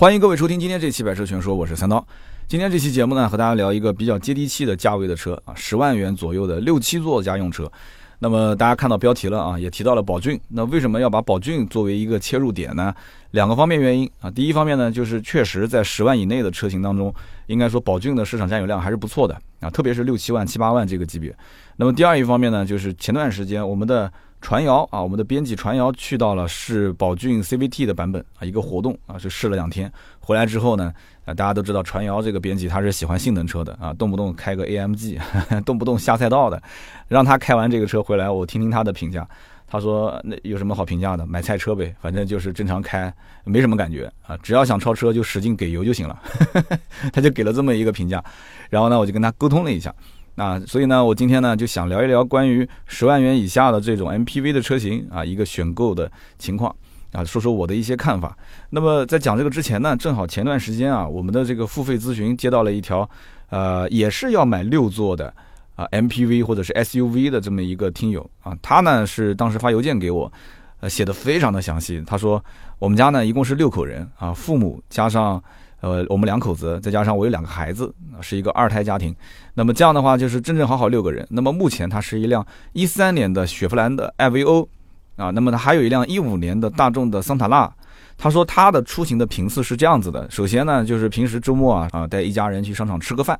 欢迎各位收听今天这期《百车全说》，我是三刀。今天这期节目呢，和大家聊一个比较接地气的价位的车啊，十万元左右的六七座家用车。那么大家看到标题了啊，也提到了宝骏。那为什么要把宝骏作为一个切入点呢？两个方面原因啊。第一方面呢，就是确实在十万以内的车型当中，应该说宝骏的市场占有量还是不错的啊，特别是六七万、七八万这个级别。那么第二一方面呢，就是前段时间我们的。传谣啊，我们的编辑传谣去到了是宝骏 CVT 的版本啊，一个活动啊，就试了两天，回来之后呢，啊，大家都知道传谣这个编辑他是喜欢性能车的啊，动不动开个 AMG，动不动下赛道的，让他开完这个车回来，我听听他的评价。他说那有什么好评价的？买菜车呗，反正就是正常开，没什么感觉啊，只要想超车就使劲给油就行了。他就给了这么一个评价，然后呢，我就跟他沟通了一下。啊，所以呢，我今天呢就想聊一聊关于十万元以下的这种 MPV 的车型啊，一个选购的情况啊，说说我的一些看法。那么在讲这个之前呢，正好前段时间啊，我们的这个付费咨询接到了一条，呃，也是要买六座的啊 MPV 或者是 SUV 的这么一个听友啊，他呢是当时发邮件给我，呃，写的非常的详细。他说我们家呢一共是六口人啊，父母加上。呃，我们两口子再加上我有两个孩子，是一个二胎家庭。那么这样的话，就是正正好好六个人。那么目前他是一辆一三年的雪佛兰的 iVO 啊，那么他还有一辆一五年的大众的桑塔纳。他说他的出行的频次是这样子的：首先呢，就是平时周末啊啊带一家人去商场吃个饭。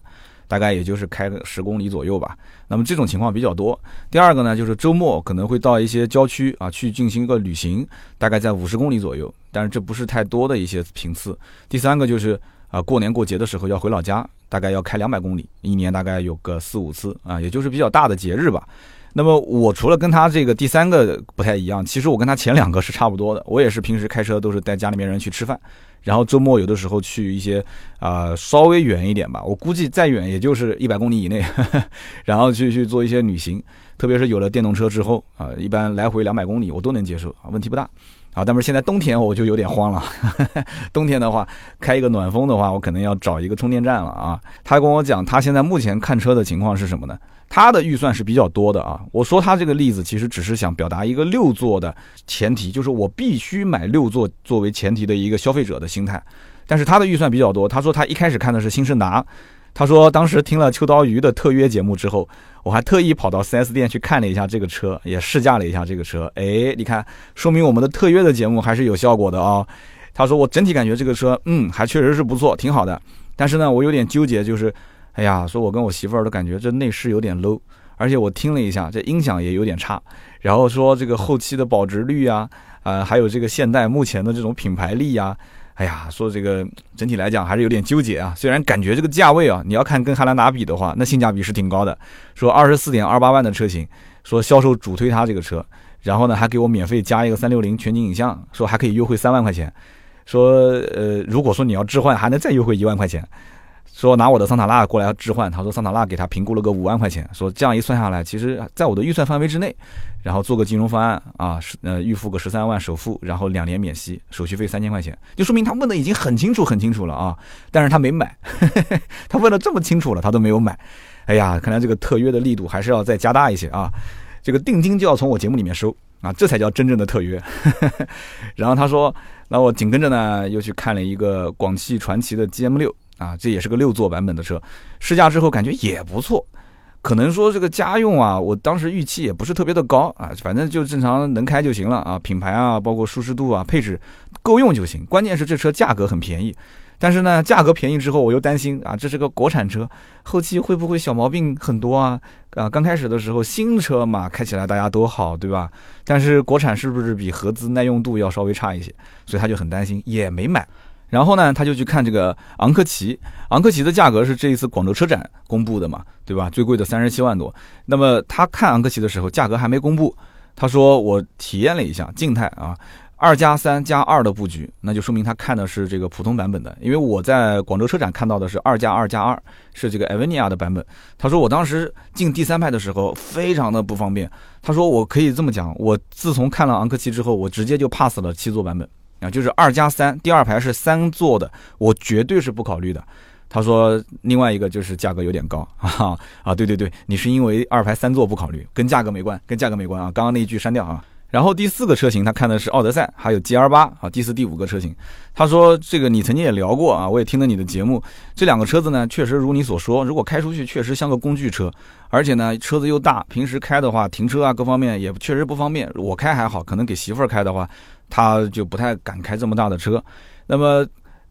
大概也就是开个十公里左右吧，那么这种情况比较多。第二个呢，就是周末可能会到一些郊区啊去进行一个旅行，大概在五十公里左右，但是这不是太多的一些频次。第三个就是啊过年过节的时候要回老家，大概要开两百公里，一年大概有个四五次啊，也就是比较大的节日吧。那么我除了跟他这个第三个不太一样，其实我跟他前两个是差不多的，我也是平时开车都是带家里面人去吃饭。然后周末有的时候去一些啊稍微远一点吧，我估计再远也就是 一百公里以内，然后去去做一些旅行，特别是有了电动车之后啊，一般来回两百公里我都能接受啊，问题不大啊。但是现在冬天我就有点慌了，冬天的话开一个暖风的话，我可能要找一个充电站了啊。他跟我讲，他现在目前看车的情况是什么呢？他的预算是比较多的啊，我说他这个例子其实只是想表达一个六座的前提，就是我必须买六座作为前提的一个消费者的心态。但是他的预算比较多，他说他一开始看的是新胜达，他说当时听了秋刀鱼的特约节目之后，我还特意跑到 4S 店去看了一下这个车，也试驾了一下这个车。哎，你看，说明我们的特约的节目还是有效果的啊。他说我整体感觉这个车，嗯，还确实是不错，挺好的。但是呢，我有点纠结，就是。哎呀，说我跟我媳妇儿都感觉这内饰有点 low，而且我听了一下，这音响也有点差。然后说这个后期的保值率啊，呃，还有这个现代目前的这种品牌力呀，哎呀，说这个整体来讲还是有点纠结啊。虽然感觉这个价位啊，你要看跟汉兰达比的话，那性价比是挺高的。说二十四点二八万的车型，说销售主推它这个车，然后呢还给我免费加一个三六零全景影像，说还可以优惠三万块钱。说呃，如果说你要置换，还能再优惠一万块钱。说拿我的桑塔纳过来置换，他说桑塔纳给他评估了个五万块钱，说这样一算下来，其实在我的预算范围之内，然后做个金融方案啊，呃预付个十三万首付，然后两年免息，手续费三千块钱，就说明他问的已经很清楚很清楚了啊，但是他没买，他问的这么清楚了，他都没有买，哎呀，看来这个特约的力度还是要再加大一些啊，这个定金就要从我节目里面收啊，这才叫真正的特约。然后他说，那我紧跟着呢又去看了一个广汽传祺的 GM 六。啊，这也是个六座版本的车，试驾之后感觉也不错，可能说这个家用啊，我当时预期也不是特别的高啊，反正就正常能开就行了啊，品牌啊，包括舒适度啊，配置够用就行。关键是这车价格很便宜，但是呢，价格便宜之后我又担心啊，这是个国产车，后期会不会小毛病很多啊？啊，刚开始的时候新车嘛，开起来大家都好，对吧？但是国产是不是比合资耐用度要稍微差一些？所以他就很担心，也没买。然后呢，他就去看这个昂科旗，昂科旗的价格是这一次广州车展公布的嘛，对吧？最贵的三十七万多。那么他看昂科旗的时候，价格还没公布。他说我体验了一下静态啊，二加三加二的布局，那就说明他看的是这个普通版本的。因为我在广州车展看到的是二加二加二，是这个艾维尼亚的版本。他说我当时进第三排的时候非常的不方便。他说我可以这么讲，我自从看了昂科旗之后，我直接就 pass 了七座版本。啊，就是二加三，第二排是三座的，我绝对是不考虑的。他说，另外一个就是价格有点高啊啊，对对对，你是因为二排三座不考虑，跟价格没关，跟价格没关啊。刚刚那一句删掉啊。然后第四个车型，他看的是奥德赛，还有 G R 八啊。第四、第五个车型，他说这个你曾经也聊过啊，我也听了你的节目。这两个车子呢，确实如你所说，如果开出去确实像个工具车，而且呢车子又大，平时开的话停车啊各方面也确实不方便。我开还好，可能给媳妇儿开的话，他就不太敢开这么大的车。那么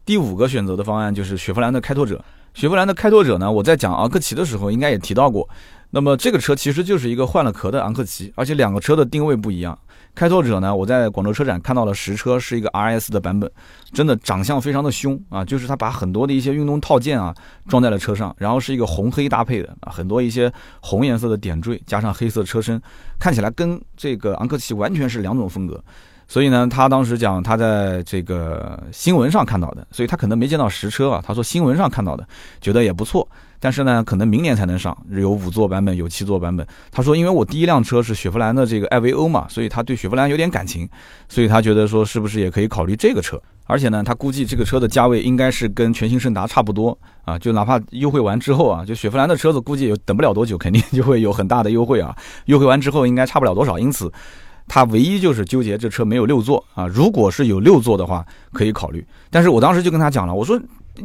第五个选择的方案就是雪佛兰的开拓者。雪佛兰的开拓者呢，我在讲昂克旗的时候应该也提到过。那么这个车其实就是一个换了壳的昂克旗，而且两个车的定位不一样。开拓者呢，我在广州车展看到了实车，是一个 RS 的版本，真的长相非常的凶啊，就是它把很多的一些运动套件啊装在了车上，然后是一个红黑搭配的啊，很多一些红颜色的点缀，加上黑色车身，看起来跟这个昂克旗完全是两种风格。所以呢，他当时讲他在这个新闻上看到的，所以他可能没见到实车啊。他说新闻上看到的，觉得也不错。但是呢，可能明年才能上，有五座版本，有七座版本。他说，因为我第一辆车是雪佛兰的这个艾维欧嘛，所以他对雪佛兰有点感情，所以他觉得说是不是也可以考虑这个车。而且呢，他估计这个车的价位应该是跟全新胜达差不多啊，就哪怕优惠完之后啊，就雪佛兰的车子估计也等不了多久，肯定就会有很大的优惠啊。优惠完之后应该差不了多少，因此。他唯一就是纠结这车没有六座啊，如果是有六座的话，可以考虑。但是我当时就跟他讲了，我说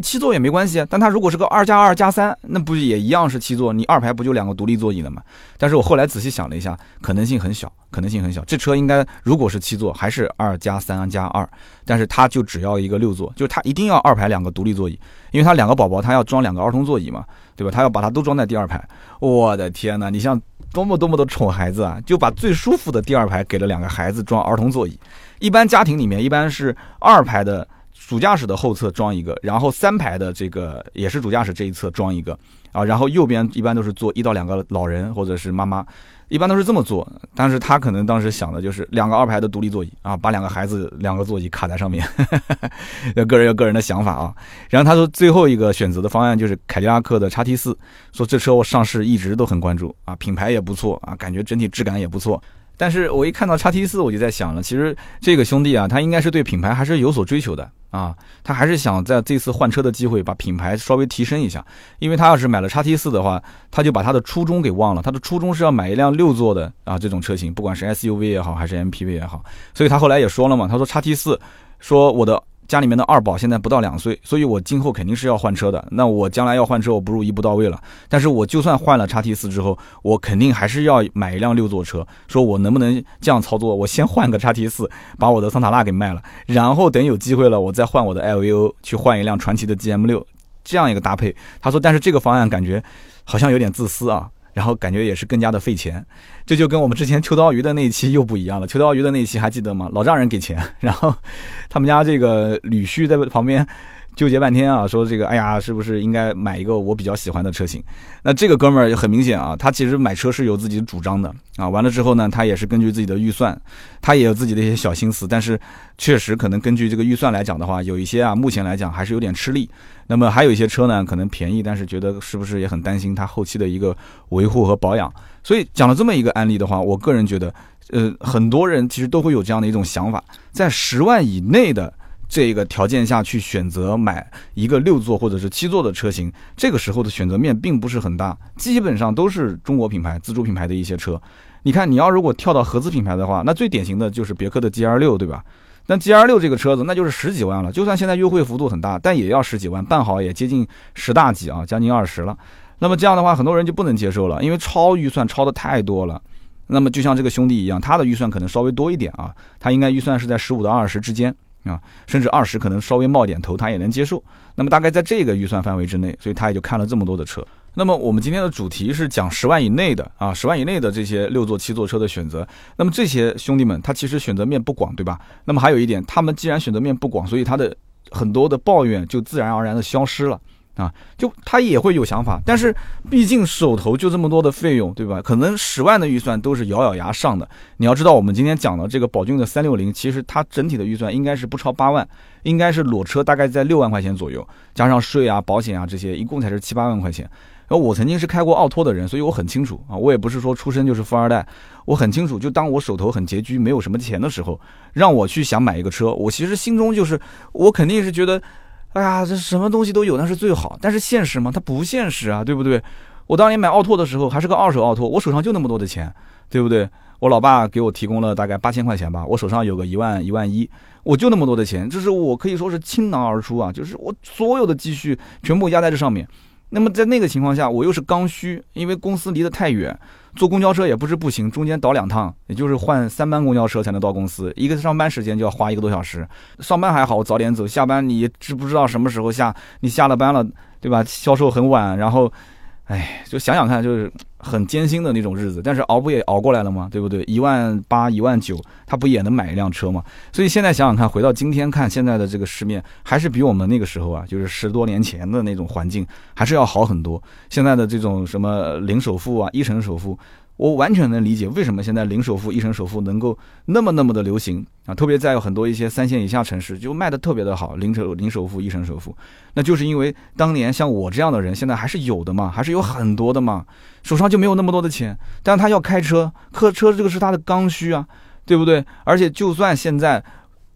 七座也没关系，但他如果是个二加二加三，那不也一样是七座？你二排不就两个独立座椅了吗？但是我后来仔细想了一下，可能性很小，可能性很小。这车应该如果是七座，还是二加三加二，但是他就只要一个六座，就是他一定要二排两个独立座椅，因为他两个宝宝他要装两个儿童座椅嘛，对吧？他要把它都装在第二排。我的天哪，你像。多么多么的宠孩子啊！就把最舒服的第二排给了两个孩子装儿童座椅。一般家庭里面一般是二排的主驾驶的后侧装一个，然后三排的这个也是主驾驶这一侧装一个啊，然后右边一般都是坐一到两个老人或者是妈妈。一般都是这么坐，但是他可能当时想的就是两个二排的独立座椅啊，把两个孩子两个座椅卡在上面，个人有个人的想法啊。然后他说最后一个选择的方案就是凯迪拉克的叉 T 四，说这车我上市一直都很关注啊，品牌也不错啊，感觉整体质感也不错。但是我一看到叉 T 四，我就在想了，其实这个兄弟啊，他应该是对品牌还是有所追求的啊，他还是想在这次换车的机会把品牌稍微提升一下，因为他要是买了叉 T 四的话，他就把他的初衷给忘了，他的初衷是要买一辆六座的啊这种车型，不管是 SUV 也好，还是 MPV 也好，所以他后来也说了嘛，他说叉 T 四，说我的。家里面的二宝现在不到两岁，所以我今后肯定是要换车的。那我将来要换车，我不如一步到位了。但是我就算换了叉 T 四之后，我肯定还是要买一辆六座车。说我能不能这样操作？我先换个叉 T 四，把我的桑塔纳给卖了，然后等有机会了，我再换我的 LVO 去换一辆传奇的 GM 六，这样一个搭配。他说，但是这个方案感觉好像有点自私啊。然后感觉也是更加的费钱，这就跟我们之前秋刀鱼的那一期又不一样了。秋刀鱼的那一期还记得吗？老丈人给钱，然后他们家这个女婿在旁边。纠结半天啊，说这个，哎呀，是不是应该买一个我比较喜欢的车型？那这个哥们儿很明显啊，他其实买车是有自己的主张的啊。完了之后呢，他也是根据自己的预算，他也有自己的一些小心思。但是确实可能根据这个预算来讲的话，有一些啊，目前来讲还是有点吃力。那么还有一些车呢，可能便宜，但是觉得是不是也很担心它后期的一个维护和保养。所以讲了这么一个案例的话，我个人觉得，呃，很多人其实都会有这样的一种想法，在十万以内的。这个条件下去选择买一个六座或者是七座的车型，这个时候的选择面并不是很大，基本上都是中国品牌、自主品牌的一些车。你看，你要如果跳到合资品牌的话，那最典型的就是别克的 GL 六，对吧？那 GL 六这个车子那就是十几万了，就算现在优惠幅度很大，但也要十几万，办好也接近十大几啊，将近二十了。那么这样的话，很多人就不能接受了，因为超预算超的太多了。那么就像这个兄弟一样，他的预算可能稍微多一点啊，他应该预算是在十五到二十之间。啊，甚至二十可能稍微冒点头，他也能接受。那么大概在这个预算范围之内，所以他也就看了这么多的车。那么我们今天的主题是讲十万以内的啊，十万以内的这些六座、七座车的选择。那么这些兄弟们，他其实选择面不广，对吧？那么还有一点，他们既然选择面不广，所以他的很多的抱怨就自然而然的消失了。啊，就他也会有想法，但是毕竟手头就这么多的费用，对吧？可能十万的预算都是咬咬牙上的。你要知道，我们今天讲的这个宝骏的三六零，其实它整体的预算应该是不超八万，应该是裸车大概在六万块钱左右，加上税啊、保险啊这些，一共才是七八万块钱。然后我曾经是开过奥拓的人，所以我很清楚啊，我也不是说出生就是富二代，我很清楚，就当我手头很拮据，没有什么钱的时候，让我去想买一个车，我其实心中就是我肯定是觉得。哎呀，这什么东西都有，那是最好。但是现实吗？它不现实啊，对不对？我当年买奥拓的时候还是个二手奥拓，我手上就那么多的钱，对不对？我老爸给我提供了大概八千块钱吧，我手上有个一万一万一，我就那么多的钱，这是我可以说是倾囊而出啊，就是我所有的积蓄全部压在这上面。那么在那个情况下，我又是刚需，因为公司离得太远，坐公交车也不是不行，中间倒两趟，也就是换三班公交车才能到公司，一个上班时间就要花一个多小时。上班还好，我早点走，下班你知不知道什么时候下？你下了班了，对吧？销售很晚，然后。哎，就想想看，就是很艰辛的那种日子，但是熬不也熬过来了吗？对不对？一万八、一万九，他不也能买一辆车吗？所以现在想想看，回到今天看现在的这个市面，还是比我们那个时候啊，就是十多年前的那种环境，还是要好很多。现在的这种什么零首付啊、一成首付。我完全能理解为什么现在零首付、一成首付能够那么那么的流行啊！特别在很多一些三线以下城市，就卖的特别的好，零首零首付、一成首付，那就是因为当年像我这样的人，现在还是有的嘛，还是有很多的嘛，手上就没有那么多的钱，但他要开车，客车这个是他的刚需啊，对不对？而且就算现在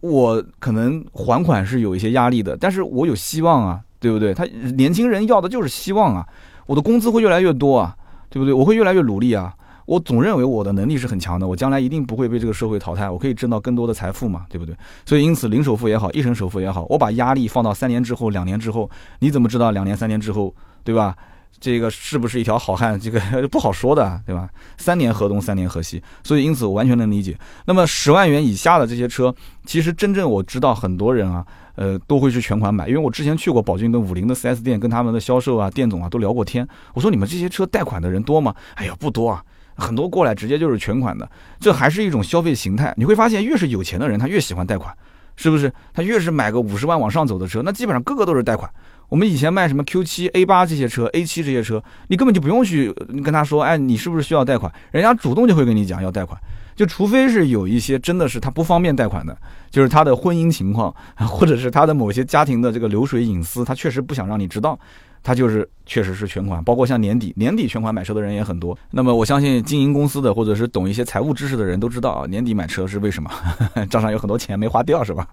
我可能还款是有一些压力的，但是我有希望啊，对不对？他年轻人要的就是希望啊，我的工资会越来越多啊，对不对？我会越来越努力啊。我总认为我的能力是很强的，我将来一定不会被这个社会淘汰，我可以挣到更多的财富嘛，对不对？所以因此零首付也好，一成首付也好，我把压力放到三年之后、两年之后，你怎么知道两年、三年之后，对吧？这个是不是一条好汉？这个不好说的，对吧？三年河东，三年河西，所以因此我完全能理解。那么十万元以下的这些车，其实真正我知道很多人啊，呃，都会去全款买，因为我之前去过宝骏跟五菱的 4S 店，跟他们的销售啊、店总啊都聊过天。我说你们这些车贷款的人多吗？哎呀，不多啊。很多过来直接就是全款的，这还是一种消费形态。你会发现，越是有钱的人，他越喜欢贷款，是不是？他越是买个五十万往上走的车，那基本上个个都是贷款。我们以前卖什么 Q 七、A 八这些车、A 七这些车，你根本就不用去跟他说，哎，你是不是需要贷款？人家主动就会跟你讲要贷款。就除非是有一些真的是他不方便贷款的，就是他的婚姻情况，或者是他的某些家庭的这个流水隐私，他确实不想让你知道。他就是确实是全款，包括像年底年底全款买车的人也很多。那么我相信经营公司的或者是懂一些财务知识的人都知道啊，年底买车是为什么？账上有很多钱没花掉是吧？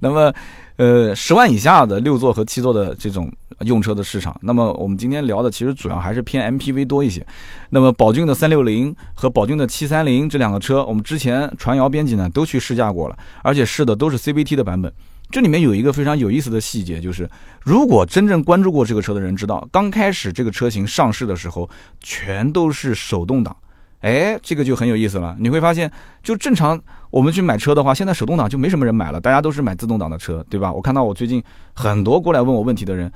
那么，呃，十万以下的六座和七座的这种用车的市场，那么我们今天聊的其实主要还是偏 MPV 多一些。那么宝骏的三六零和宝骏的七三零这两个车，我们之前传谣编辑呢都去试驾过了，而且试的都是 CVT 的版本。这里面有一个非常有意思的细节，就是如果真正关注过这个车的人知道，刚开始这个车型上市的时候，全都是手动挡，哎，这个就很有意思了。你会发现，就正常我们去买车的话，现在手动挡就没什么人买了，大家都是买自动挡的车，对吧？我看到我最近很多过来问我问题的人。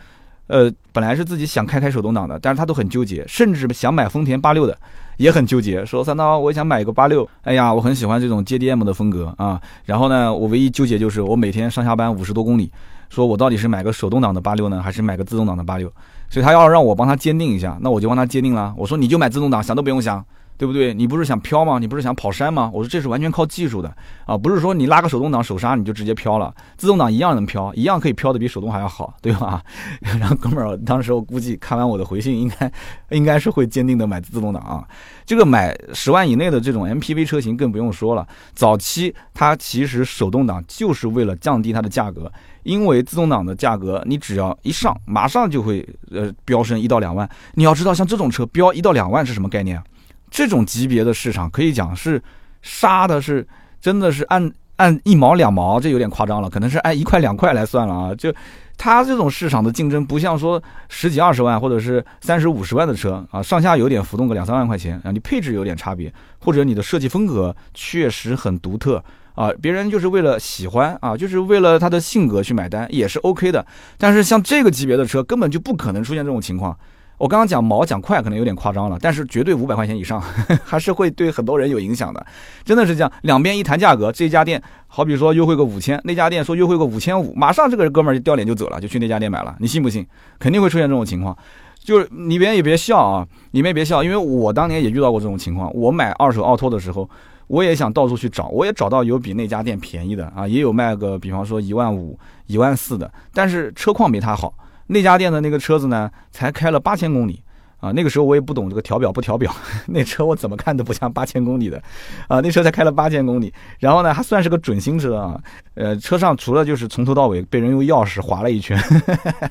呃，本来是自己想开开手动挡的，但是他都很纠结，甚至想买丰田八六的，也很纠结，说三刀，我想买一个八六，哎呀，我很喜欢这种 JDM 的风格啊。然后呢，我唯一纠结就是我每天上下班五十多公里，说我到底是买个手动挡的八六呢，还是买个自动挡的八六？所以他要让我帮他鉴定一下，那我就帮他鉴定了。我说你就买自动挡，想都不用想。对不对？你不是想飘吗？你不是想跑山吗？我说这是完全靠技术的啊，不是说你拉个手动挡手刹你就直接飘了，自动挡一样能飘，一样可以飘的比手动还要好，对吧？然后哥们儿，当时我估计看完我的回信，应该应该是会坚定的买自动挡啊。这个买十万以内的这种 MPV 车型更不用说了，早期它其实手动挡就是为了降低它的价格，因为自动挡的价格你只要一上，马上就会呃飙升一到两万。你要知道，像这种车飙一到两万是什么概念啊？这种级别的市场可以讲是杀的，是真的是按按一毛两毛，这有点夸张了，可能是按一块两块来算了啊。就它这种市场的竞争，不像说十几二十万或者是三十五十万的车啊，上下有点浮动个两三万块钱啊，你配置有点差别，或者你的设计风格确实很独特啊，别人就是为了喜欢啊，就是为了他的性格去买单也是 OK 的。但是像这个级别的车，根本就不可能出现这种情况。我刚刚讲毛讲快可能有点夸张了，但是绝对五百块钱以上 还是会对很多人有影响的，真的是这样。两边一谈价格，这家店好比说优惠个五千，那家店说优惠个五千五，马上这个哥们儿就掉脸就走了，就去那家店买了。你信不信？肯定会出现这种情况。就是你别也别笑啊，你们也别笑，因为我当年也遇到过这种情况。我买二手奥拓的时候，我也想到处去找，我也找到有比那家店便宜的啊，也有卖个比方说一万五、一万四的，但是车况没他好。那家店的那个车子呢，才开了八千公里啊！那个时候我也不懂这个调表不调表，那车我怎么看都不像八千公里的啊！那车才开了八千公里，然后呢还算是个准新车啊！呃，车上除了就是从头到尾被人用钥匙划了一圈，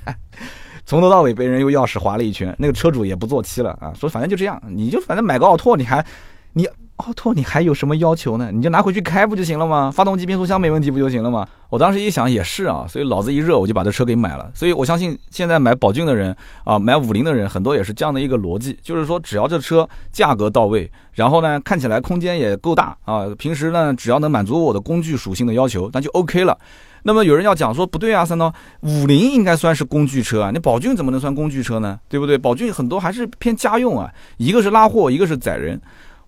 从头到尾被人用钥匙划了一圈，那个车主也不做漆了啊！说反正就这样，你就反正买个奥拓，你还你奥拓你还有什么要求呢？你就拿回去开不就行了吗？发动机、变速箱没问题不就行了吗？我当时一想也是啊，所以脑子一热我就把这车给买了。所以我相信现在买宝骏的人啊，买五菱的人很多也是这样的一个逻辑，就是说只要这车价格到位，然后呢看起来空间也够大啊，平时呢只要能满足我的工具属性的要求，那就 OK 了。那么有人要讲说不对啊，三刀，五菱应该算是工具车啊，你宝骏怎么能算工具车呢？对不对？宝骏很多还是偏家用啊，一个是拉货，一个是载人。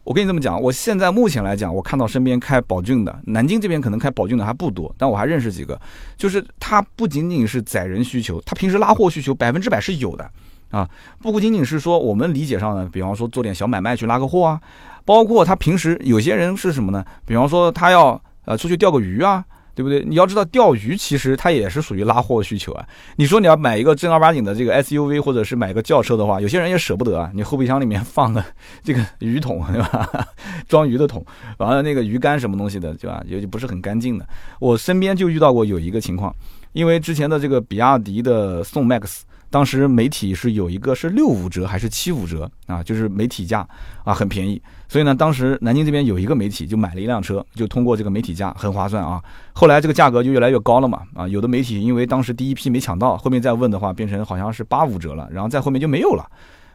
我跟你这么讲，我现在目前来讲，我看到身边开宝骏的，南京这边可能开宝骏的还不多，但我还认识几个，就是他不仅仅是载人需求，他平时拉货需求百分之百是有的啊，不仅仅是说我们理解上的，比方说做点小买卖去拉个货啊，包括他平时有些人是什么呢？比方说他要呃出去钓个鱼啊。对不对？你要知道钓鱼其实它也是属于拉货需求啊。你说你要买一个正儿八经的这个 SUV 或者是买个轿车的话，有些人也舍不得啊。你后备箱里面放的这个鱼桶对吧？装鱼的桶，完了那个鱼竿什么东西的对吧？也就不是很干净的。我身边就遇到过有一个情况，因为之前的这个比亚迪的宋 MAX。当时媒体是有一个是六五折还是七五折啊，就是媒体价啊，很便宜。所以呢，当时南京这边有一个媒体就买了一辆车，就通过这个媒体价很划算啊。后来这个价格就越来越高了嘛啊，有的媒体因为当时第一批没抢到，后面再问的话变成好像是八五折了，然后再后面就没有了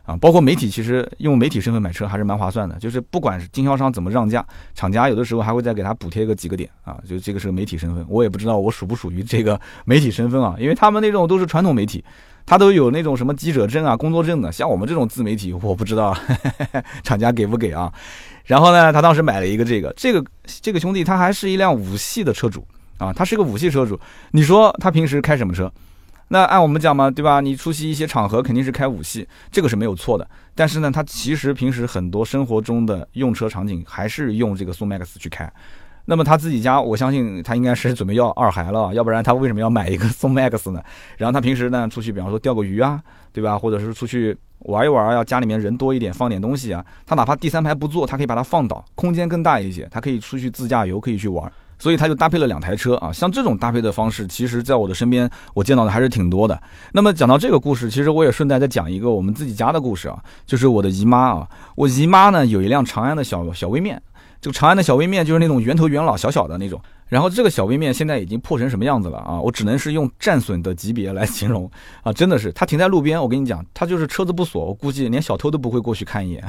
啊。包括媒体其实用媒体身份买车还是蛮划算的，就是不管是经销商怎么让价，厂家有的时候还会再给他补贴个几个点啊。就这个是个媒体身份，我也不知道我属不属于这个媒体身份啊，因为他们那种都是传统媒体。他都有那种什么记者证啊、工作证的，像我们这种自媒体，我不知道 厂家给不给啊。然后呢，他当时买了一个这个，这个这个兄弟他还是一辆五系的车主啊，他是个五系车主。你说他平时开什么车？那按我们讲嘛，对吧？你出席一些场合肯定是开五系，这个是没有错的。但是呢，他其实平时很多生活中的用车场景还是用这个宋 MAX 去开。那么他自己家，我相信他应该是准备要二孩了，要不然他为什么要买一个宋 MAX 呢？然后他平时呢出去，比方说钓个鱼啊，对吧？或者是出去玩一玩啊，家里面人多一点，放点东西啊。他哪怕第三排不坐，他可以把它放倒，空间更大一些，他可以出去自驾游，可以去玩。所以他就搭配了两台车啊。像这种搭配的方式，其实在我的身边我见到的还是挺多的。那么讲到这个故事，其实我也顺带再讲一个我们自己家的故事啊，就是我的姨妈啊，我姨妈呢有一辆长安的小小微面。这个长安的小微面就是那种圆头圆脑小小的那种，然后这个小微面现在已经破成什么样子了啊？我只能是用战损的级别来形容啊！真的是，它停在路边，我跟你讲，它就是车子不锁，我估计连小偷都不会过去看一眼，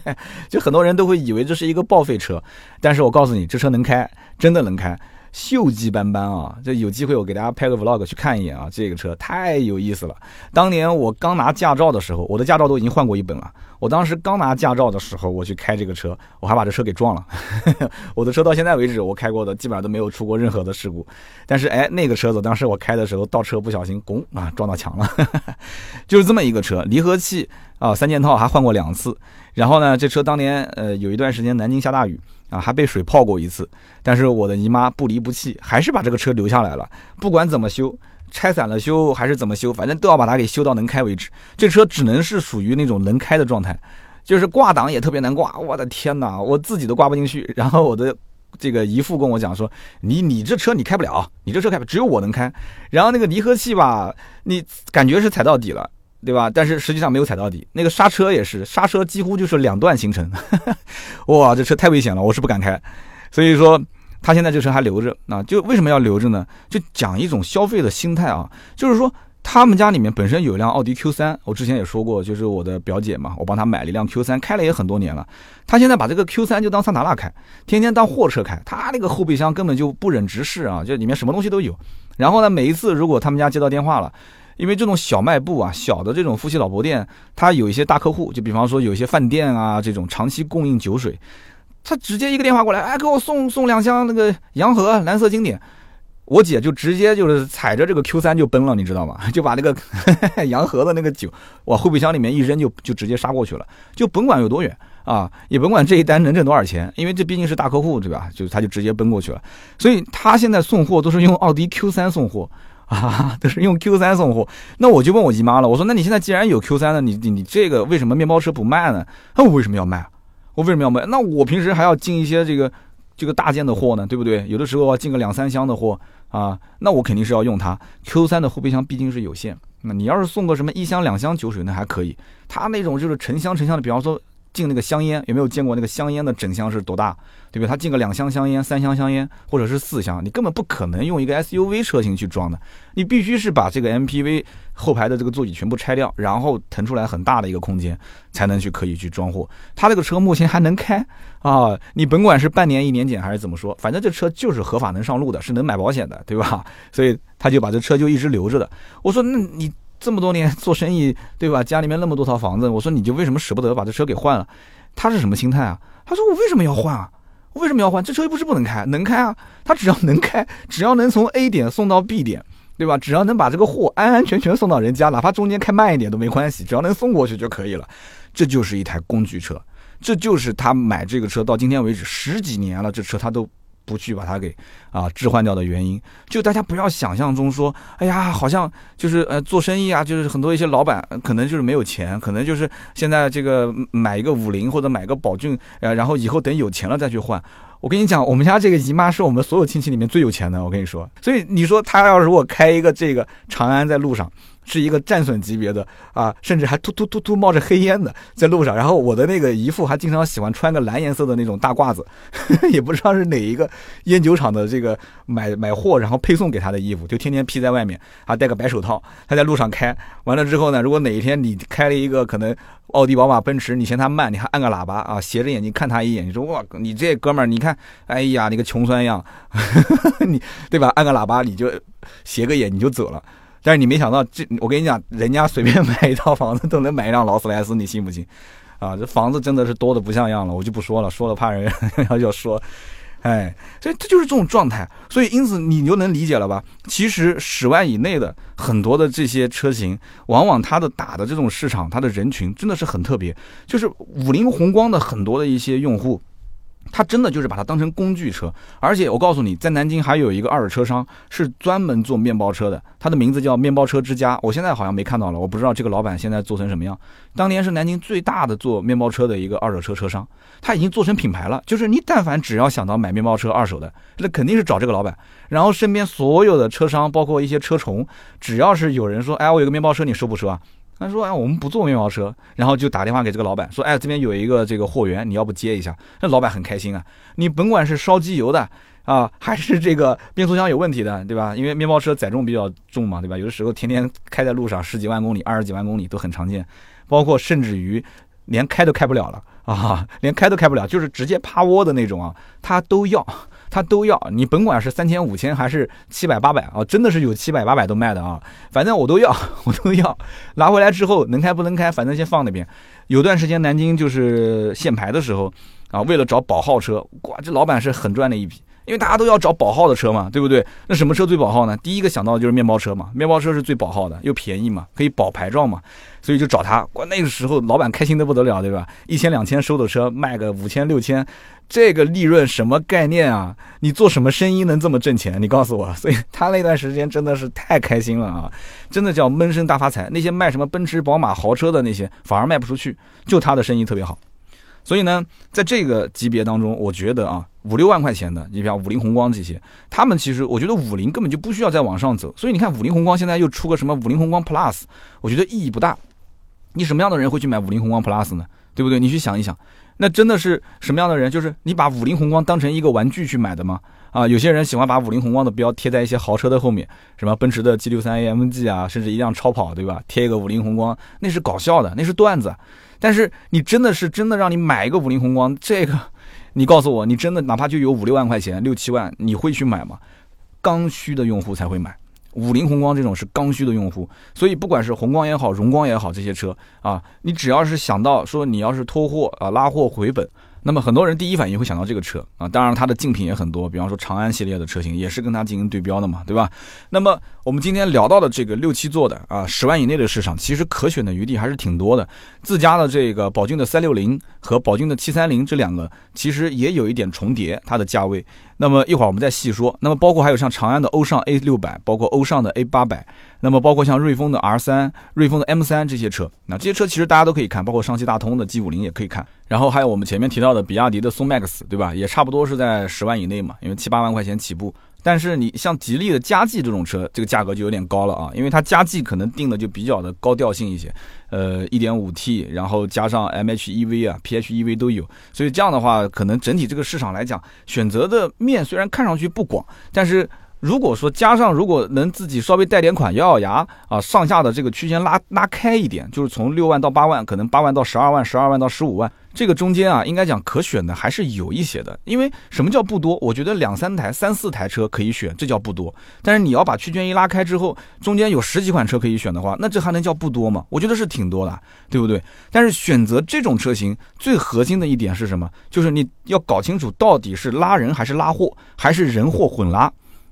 就很多人都会以为这是一个报废车，但是我告诉你，这车能开，真的能开。锈迹斑斑啊！这有机会我给大家拍个 vlog 去看一眼啊！这个车太有意思了。当年我刚拿驾照的时候，我的驾照都已经换过一本了。我当时刚拿驾照的时候，我去开这个车，我还把这车给撞了。我的车到现在为止，我开过的基本上都没有出过任何的事故。但是哎，那个车子当时我开的时候倒车不小心，咣啊撞到墙了。就是这么一个车，离合器啊三件套还换过两次。然后呢，这车当年呃有一段时间南京下大雨。啊，还被水泡过一次，但是我的姨妈不离不弃，还是把这个车留下来了。不管怎么修，拆散了修还是怎么修，反正都要把它给修到能开为止。这车只能是属于那种能开的状态，就是挂档也特别难挂。我的天哪，我自己都挂不进去。然后我的这个姨父跟我讲说：“你你这车你开不了，你这车开不，只有我能开。”然后那个离合器吧，你感觉是踩到底了。对吧？但是实际上没有踩到底，那个刹车也是，刹车几乎就是两段形成。哇，这车太危险了，我是不敢开。所以说，他现在这车还留着，那就为什么要留着呢？就讲一种消费的心态啊，就是说他们家里面本身有一辆奥迪 Q 三，我之前也说过，就是我的表姐嘛，我帮她买了一辆 Q 三，开了也很多年了。她现在把这个 Q 三就当桑塔纳开，天天当货车开，她那个后备箱根本就不忍直视啊，就里面什么东西都有。然后呢，每一次如果他们家接到电话了。因为这种小卖部啊，小的这种夫妻老婆店，它有一些大客户，就比方说有一些饭店啊，这种长期供应酒水，他直接一个电话过来，哎，给我送送两箱那个洋河蓝色经典，我姐就直接就是踩着这个 Q 三就奔了，你知道吗？就把那个 洋河的那个酒往后备箱里面一扔，就就直接杀过去了，就甭管有多远啊，也甭管这一单能挣多少钱，因为这毕竟是大客户，对吧？就他就直接奔过去了，所以他现在送货都是用奥迪 Q 三送货。啊，都是用 Q 三送货，那我就问我姨妈了，我说那你现在既然有 Q 三了，你你你这个为什么面包车不卖呢？那我为什么要卖？我为什么要卖？那我平时还要进一些这个这个大件的货呢，对不对？有的时候要进个两三箱的货啊，那我肯定是要用它。Q 三的后备箱毕竟是有限，那你要是送个什么一箱两箱酒水那还可以，它那种就是成箱成箱的，比方说进那个香烟，有没有见过那个香烟的整箱是多大？对不对？他进个两箱香烟、三箱香烟，或者是四箱，你根本不可能用一个 SUV 车型去装的。你必须是把这个 MPV 后排的这个座椅全部拆掉，然后腾出来很大的一个空间，才能去可以去装货。他这个车目前还能开啊，你甭管是半年、一年检还是怎么说，反正这车就是合法能上路的，是能买保险的，对吧？所以他就把这车就一直留着的。我说，那你这么多年做生意，对吧？家里面那么多套房子，我说你就为什么舍不得把这车给换了？他是什么心态啊？他说我为什么要换啊？为什么要换？这车又不是不能开，能开啊！他只要能开，只要能从 A 点送到 B 点，对吧？只要能把这个货安安全全送到人家，哪怕中间开慢一点都没关系，只要能送过去就可以了。这就是一台工具车，这就是他买这个车到今天为止十几年了，这车他都。不去把它给啊置换掉的原因，就大家不要想象中说，哎呀，好像就是呃做生意啊，就是很多一些老板可能就是没有钱，可能就是现在这个买一个五菱或者买个宝骏，呃，然后以后等有钱了再去换。我跟你讲，我们家这个姨妈是我们所有亲戚里面最有钱的，我跟你说。所以你说她要如果开一个这个长安在路上。是一个战损级别的啊，甚至还突突突突冒着黑烟的在路上。然后我的那个姨父还经常喜欢穿个蓝颜色的那种大褂子，也不知道是哪一个烟酒厂的这个买买货然后配送给他的衣服，就天天披在外面，还戴个白手套。他在路上开完了之后呢，如果哪一天你开了一个可能奥迪、宝马、奔驰，你嫌他慢，你还按个喇叭啊，斜着眼睛看他一眼，你说哇，你这哥们儿，你看，哎呀，你个穷酸样，你对吧？按个喇叭你就斜个眼你就走了。但是你没想到，这我跟你讲，人家随便买一套房子都能买一辆劳斯莱斯，你信不信？啊，这房子真的是多的不像样了，我就不说了，说了怕人要 要说，哎，所以这就是这种状态。所以因此你就能理解了吧？其实十万以内的很多的这些车型，往往它的打的这种市场，它的人群真的是很特别。就是五菱宏光的很多的一些用户。他真的就是把它当成工具车，而且我告诉你，在南京还有一个二手车商是专门做面包车的，他的名字叫面包车之家。我现在好像没看到了，我不知道这个老板现在做成什么样。当年是南京最大的做面包车的一个二手车车商，他已经做成品牌了。就是你但凡只要想到买面包车二手的，那肯定是找这个老板。然后身边所有的车商，包括一些车虫，只要是有人说，哎，我有个面包车，你收不收啊？他说：“哎，我们不做面包车，然后就打电话给这个老板说，哎，这边有一个这个货源，你要不接一下？那老板很开心啊。你甭管是烧机油的啊，还是这个变速箱有问题的，对吧？因为面包车载重比较重嘛，对吧？有的时候天天开在路上，十几万公里、二十几万公里都很常见。包括甚至于连开都开不了了啊，连开都开不了，就是直接趴窝的那种啊，他都要。”他都要，你甭管是三千五千还是七百八百啊，真的是有七百八百都卖的啊，反正我都要，我都要。拿回来之后能开不能开，反正先放那边。有段时间南京就是限牌的时候啊，为了找保号车，哇，这老板是很赚的一笔，因为大家都要找保号的车嘛，对不对？那什么车最保号呢？第一个想到的就是面包车嘛，面包车是最保号的，又便宜嘛，可以保牌照嘛，所以就找他。哇，那个时候老板开心的不得了，对吧？一千两千收的车卖个五千六千。这个利润什么概念啊？你做什么生意能这么挣钱？你告诉我。所以他那段时间真的是太开心了啊，真的叫闷声大发财。那些卖什么奔驰、宝马豪车的那些反而卖不出去，就他的生意特别好。所以呢，在这个级别当中，我觉得啊，五六万块钱的，你比方五菱宏光这些，他们其实我觉得五菱根本就不需要再往上走。所以你看，五菱宏光现在又出个什么五菱宏光 Plus，我觉得意义不大。你什么样的人会去买五菱宏光 Plus 呢？对不对？你去想一想。那真的是什么样的人？就是你把五菱宏光当成一个玩具去买的吗？啊，有些人喜欢把五菱宏光的标贴在一些豪车的后面，什么奔驰的 G 六三 AMG 啊，甚至一辆超跑，对吧？贴一个五菱宏光，那是搞笑的，那是段子。但是你真的是真的让你买一个五菱宏光，这个，你告诉我，你真的哪怕就有五六万块钱，六七万，你会去买吗？刚需的用户才会买。五菱宏光这种是刚需的用户，所以不管是宏光也好，荣光也好，这些车啊，你只要是想到说你要是拖货啊，拉货回本。那么很多人第一反应会想到这个车啊，当然它的竞品也很多，比方说长安系列的车型也是跟它进行对标的嘛，对吧？那么我们今天聊到的这个六七座的啊，十万以内的市场，其实可选的余地还是挺多的。自家的这个宝骏的三六零和宝骏的七三零这两个，其实也有一点重叠，它的价位。那么一会儿我们再细说。那么包括还有像长安的欧尚 A 六百，包括欧尚的 A 八百，那么包括像瑞风的 R 三、瑞风的 M 三这些车，那这些车其实大家都可以看，包括上汽大通的 G 五零也可以看。然后还有我们前面提到的比亚迪的宋 MAX，对吧？也差不多是在十万以内嘛，因为七八万块钱起步。但是你像吉利的嘉际这种车，这个价格就有点高了啊，因为它嘉际可能定的就比较的高调性一些，呃，1.5T，然后加上 MHEV 啊、PHEV 都有，所以这样的话，可能整体这个市场来讲，选择的面虽然看上去不广，但是。如果说加上，如果能自己稍微贷点款，咬咬牙啊，上下的这个区间拉拉开一点，就是从六万到八万，可能八万到十二万，十二万到十五万，这个中间啊，应该讲可选的还是有一些的。因为什么叫不多？我觉得两三台、三四台车可以选，这叫不多。但是你要把区间一拉开之后，中间有十几款车可以选的话，那这还能叫不多吗？我觉得是挺多的，对不对？但是选择这种车型最核心的一点是什么？就是你要搞清楚到底是拉人还是拉货，还是人货混拉。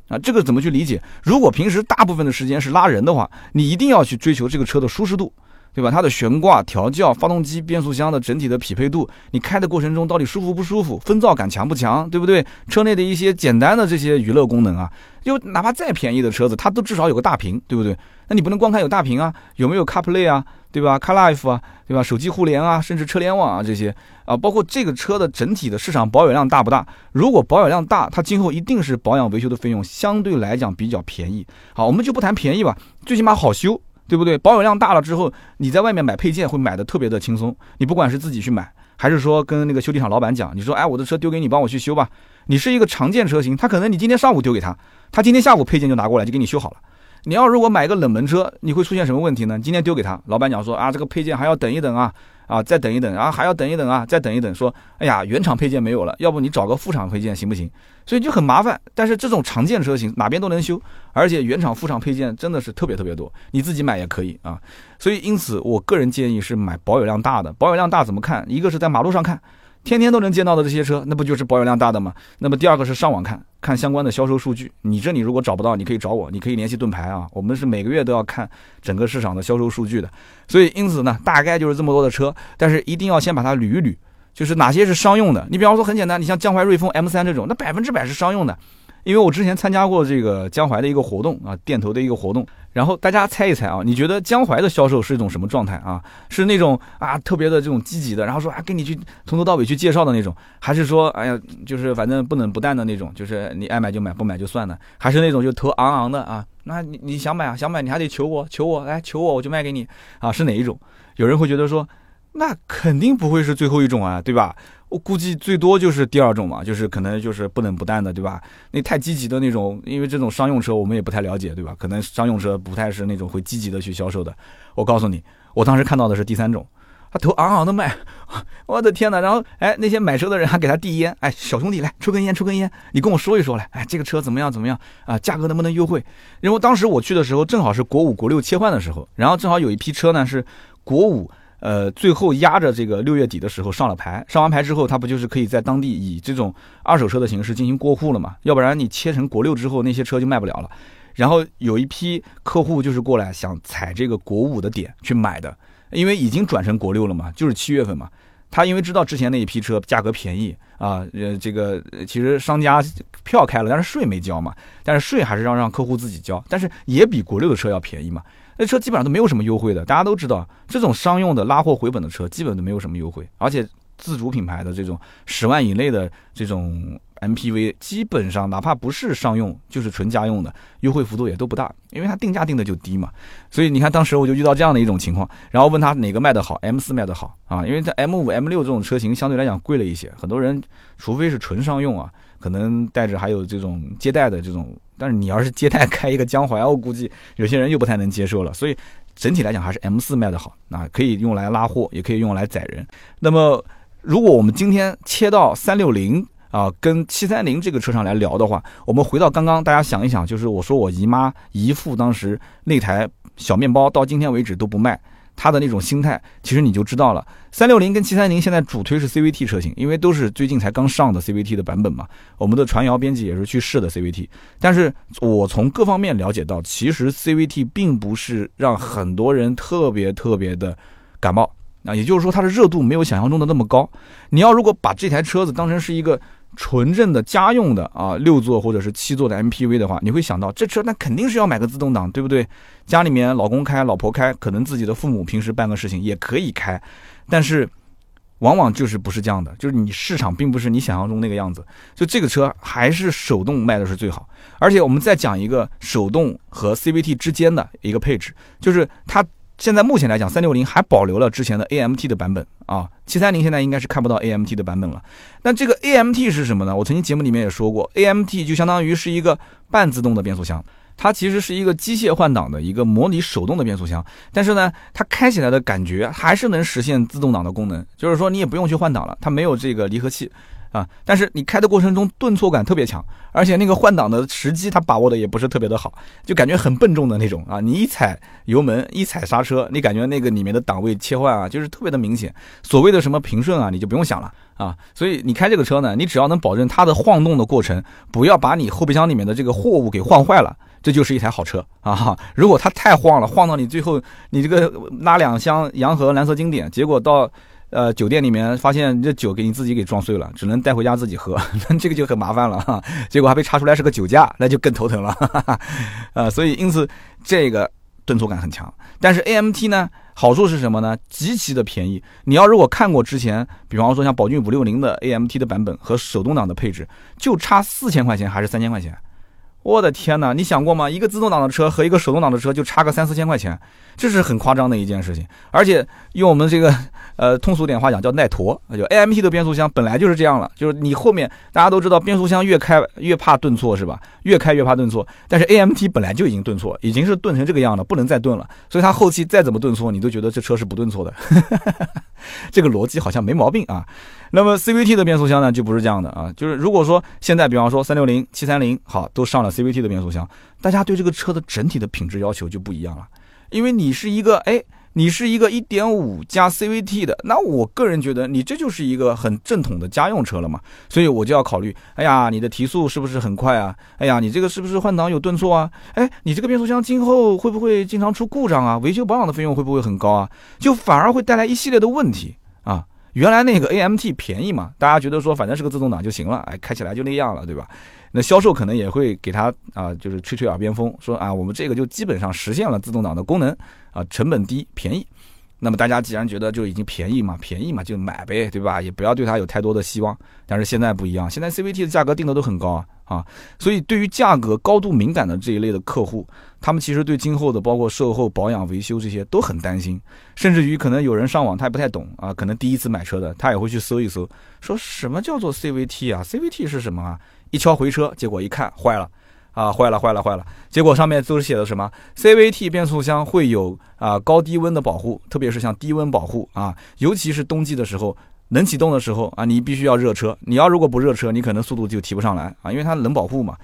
啊，这个怎么去理解？如果平时大部分的时间是拉人的话，你一定要去追求这个车的舒适度，对吧？它的悬挂、调教、发动机、变速箱的整体的匹配度，你开的过程中到底舒服不舒服？风噪感强不强？对不对？车内的一些简单的这些娱乐功能啊，就哪怕再便宜的车子，它都至少有个大屏，对不对？那你不能光看有大屏啊，有没有 CarPlay 啊？对吧？CarLife 啊，对吧？手机互联啊，甚至车联网啊，这些啊，包括这个车的整体的市场保有量大不大？如果保有量大，它今后一定是保养维修的费用相对来讲比较便宜。好，我们就不谈便宜吧，最起码好修，对不对？保有量大了之后，你在外面买配件会买的特别的轻松。你不管是自己去买，还是说跟那个修理厂老板讲，你说，哎，我的车丢给你，帮我去修吧。你是一个常见车型，他可能你今天上午丢给他，他今天下午配件就拿过来就给你修好了。你要如果买一个冷门车，你会出现什么问题呢？今天丢给他，老板讲说啊，这个配件还要等一等啊，啊，再等一等啊，还要等一等啊，再等一等，说，哎呀，原厂配件没有了，要不你找个副厂配件行不行？所以就很麻烦。但是这种常见车型哪边都能修，而且原厂副厂配件真的是特别特别多，你自己买也可以啊。所以因此，我个人建议是买保有量大的。保有量大怎么看？一个是在马路上看。天天都能见到的这些车，那不就是保有量大的吗？那么第二个是上网看看相关的销售数据。你这里如果找不到，你可以找我，你可以联系盾牌啊。我们是每个月都要看整个市场的销售数据的。所以因此呢，大概就是这么多的车，但是一定要先把它捋一捋，就是哪些是商用的。你比方说很简单，你像江淮瑞风 M3 这种，那百分之百是商用的。因为我之前参加过这个江淮的一个活动啊，店头的一个活动，然后大家猜一猜啊，你觉得江淮的销售是一种什么状态啊？是那种啊特别的这种积极的，然后说啊跟你去从头到尾去介绍的那种，还是说哎呀就是反正不冷不淡的那种，就是你爱买就买，不买就算了，还是那种就头昂昂的啊？那你你想买啊想买你还得求我求我来求我我就卖给你啊？是哪一种？有人会觉得说，那肯定不会是最后一种啊，对吧？我估计最多就是第二种嘛，就是可能就是不冷不淡的，对吧？那太积极的那种，因为这种商用车我们也不太了解，对吧？可能商用车不太是那种会积极的去销售的。我告诉你，我当时看到的是第三种，他头昂昂的卖，我的天哪！然后哎，那些买车的人还给他递烟，哎，小兄弟来抽根烟，抽根烟，你跟我说一说来，哎，这个车怎么样怎么样啊？价格能不能优惠？因为当时我去的时候正好是国五国六切换的时候，然后正好有一批车呢是国五。呃，最后压着这个六月底的时候上了牌，上完牌之后，它不就是可以在当地以这种二手车的形式进行过户了嘛？要不然你切成国六之后，那些车就卖不了了。然后有一批客户就是过来想踩这个国五的点去买的，因为已经转成国六了嘛，就是七月份嘛。他因为知道之前那一批车价格便宜啊，呃，这个其实商家票开了，但是税没交嘛，但是税还是让让客户自己交，但是也比国六的车要便宜嘛。那车基本上都没有什么优惠的，大家都知道，这种商用的拉货回本的车基本都没有什么优惠，而且自主品牌的这种十万以内的这种 MPV，基本上哪怕不是商用，就是纯家用的，优惠幅度也都不大，因为它定价定的就低嘛。所以你看，当时我就遇到这样的一种情况，然后问他哪个卖的好，M 四卖的好啊，因为在 M 五、M 六这种车型相对来讲贵了一些，很多人除非是纯商用啊，可能带着还有这种接待的这种。但是你要是接待开一个江淮，我估计有些人又不太能接受了。所以整体来讲还是 M 四卖的好，啊，可以用来拉货，也可以用来载人。那么如果我们今天切到三六零啊跟七三零这个车上来聊的话，我们回到刚刚，大家想一想，就是我说我姨妈姨父当时那台小面包到今天为止都不卖。他的那种心态，其实你就知道了。三六零跟七三零现在主推是 CVT 车型，因为都是最近才刚上的 CVT 的版本嘛。我们的传谣编辑也是去试的 CVT，但是我从各方面了解到，其实 CVT 并不是让很多人特别特别的感冒啊，也就是说它的热度没有想象中的那么高。你要如果把这台车子当成是一个。纯正的家用的啊，六座或者是七座的 MPV 的话，你会想到这车那肯定是要买个自动挡，对不对？家里面老公开，老婆开，可能自己的父母平时办个事情也可以开。但是往往就是不是这样的，就是你市场并不是你想象中那个样子。就这个车还是手动卖的是最好，而且我们再讲一个手动和 CVT 之间的一个配置，就是它现在目前来讲，三六零还保留了之前的 AMT 的版本啊，七三零现在应该是看不到 AMT 的版本了。那这个 AMT 是什么呢？我曾经节目里面也说过，AMT 就相当于是一个半自动的变速箱。它其实是一个机械换挡的一个模拟手动的变速箱，但是呢，它开起来的感觉还是能实现自动挡的功能，就是说你也不用去换挡了，它没有这个离合器啊，但是你开的过程中顿挫感特别强，而且那个换挡的时机它把握的也不是特别的好，就感觉很笨重的那种啊，你一踩油门一踩刹车，你感觉那个里面的档位切换啊，就是特别的明显，所谓的什么平顺啊，你就不用想了啊，所以你开这个车呢，你只要能保证它的晃动的过程不要把你后备箱里面的这个货物给晃坏了。这就是一台好车啊！如果它太晃了，晃到你最后，你这个拉两箱洋河蓝色经典，结果到呃酒店里面发现这酒给你自己给撞碎了，只能带回家自己喝，那这个就很麻烦了哈。结果还被查出来是个酒驾，那就更头疼了。啊，所以因此这个顿挫感很强。但是 AMT 呢，好处是什么呢？极其的便宜。你要如果看过之前，比方说像宝骏五六零的 AMT 的版本和手动挡的配置，就差四千块钱还是三千块钱。我的天哪，你想过吗？一个自动挡的车和一个手动挡的车就差个三四千块钱，这是很夸张的一件事情。而且用我们这个呃通俗点话讲叫耐驮，就 AMT 的变速箱本来就是这样了，就是你后面大家都知道变速箱越开越怕顿挫是吧？越开越怕顿挫，但是 AMT 本来就已经顿挫，已经是顿成这个样了，不能再顿了，所以它后期再怎么顿挫，你都觉得这车是不顿挫的。这个逻辑好像没毛病啊。那么 CVT 的变速箱呢，就不是这样的啊。就是如果说现在，比方说三六零、七三零，好，都上了 CVT 的变速箱，大家对这个车的整体的品质要求就不一样了。因为你是一个，哎，你是一个1.5加 CVT 的，那我个人觉得你这就是一个很正统的家用车了嘛。所以我就要考虑，哎呀，你的提速是不是很快啊？哎呀，你这个是不是换挡有顿挫啊？哎，你这个变速箱今后会不会经常出故障啊？维修保养的费用会不会很高啊？就反而会带来一系列的问题啊。原来那个 AMT 便宜嘛，大家觉得说反正是个自动挡就行了，哎，开起来就那样了，对吧？那销售可能也会给他啊，就是吹吹耳边风，说啊，我们这个就基本上实现了自动挡的功能啊，成本低，便宜。那么大家既然觉得就已经便宜嘛，便宜嘛就买呗，对吧？也不要对它有太多的希望。但是现在不一样，现在 CVT 的价格定的都很高啊啊！所以对于价格高度敏感的这一类的客户，他们其实对今后的包括售后保养、维修这些都很担心。甚至于可能有人上网他也不太懂啊，可能第一次买车的他也会去搜一搜，说什么叫做 CVT 啊？CVT 是什么啊？一敲回车，结果一看坏了。啊，坏了，坏了，坏了！结果上面都是写的什么？CVT 变速箱会有啊高低温的保护，特别是像低温保护啊，尤其是冬季的时候，冷启动的时候啊，你必须要热车。你要如果不热车，你可能速度就提不上来啊，因为它冷保护嘛。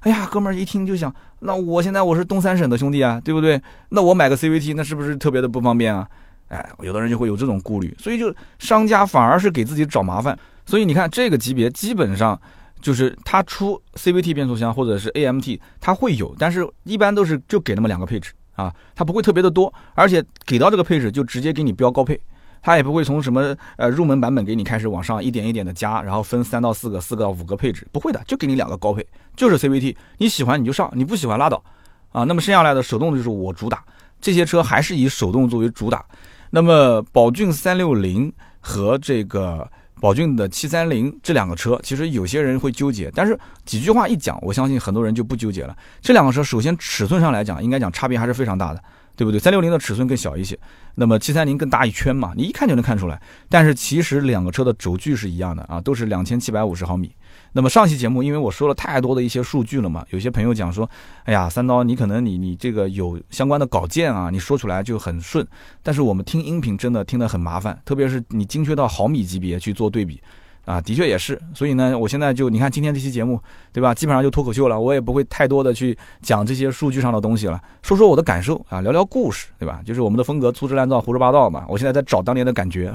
哎呀，哥们儿一听就想，那我现在我是东三省的兄弟啊，对不对？那我买个 CVT，那是不是特别的不方便啊？哎，有的人就会有这种顾虑，所以就商家反而是给自己找麻烦。所以你看这个级别基本上。就是它出 CVT 变速箱或者是 AMT，它会有，但是一般都是就给那么两个配置啊，它不会特别的多，而且给到这个配置就直接给你标高配，它也不会从什么呃入门版本给你开始往上一点一点的加，然后分三到四个、四个到五个配置，不会的，就给你两个高配，就是 CVT，你喜欢你就上，你不喜欢拉倒啊。那么剩下来的手动就是我主打，这些车还是以手动作为主打。那么宝骏三六零和这个。宝骏的七三零这两个车，其实有些人会纠结，但是几句话一讲，我相信很多人就不纠结了。这两个车首先尺寸上来讲，应该讲差别还是非常大的，对不对？三六零的尺寸更小一些，那么七三零更大一圈嘛，你一看就能看出来。但是其实两个车的轴距是一样的啊，都是两千七百五十毫米。那么上期节目，因为我说了太多的一些数据了嘛，有些朋友讲说，哎呀，三刀，你可能你你这个有相关的稿件啊，你说出来就很顺，但是我们听音频真的听得很麻烦，特别是你精确到毫米级别去做对比，啊，的确也是。所以呢，我现在就你看今天这期节目，对吧？基本上就脱口秀了，我也不会太多的去讲这些数据上的东西了，说说我的感受啊，聊聊故事，对吧？就是我们的风格粗制滥造、胡说八道嘛。我现在在找当年的感觉，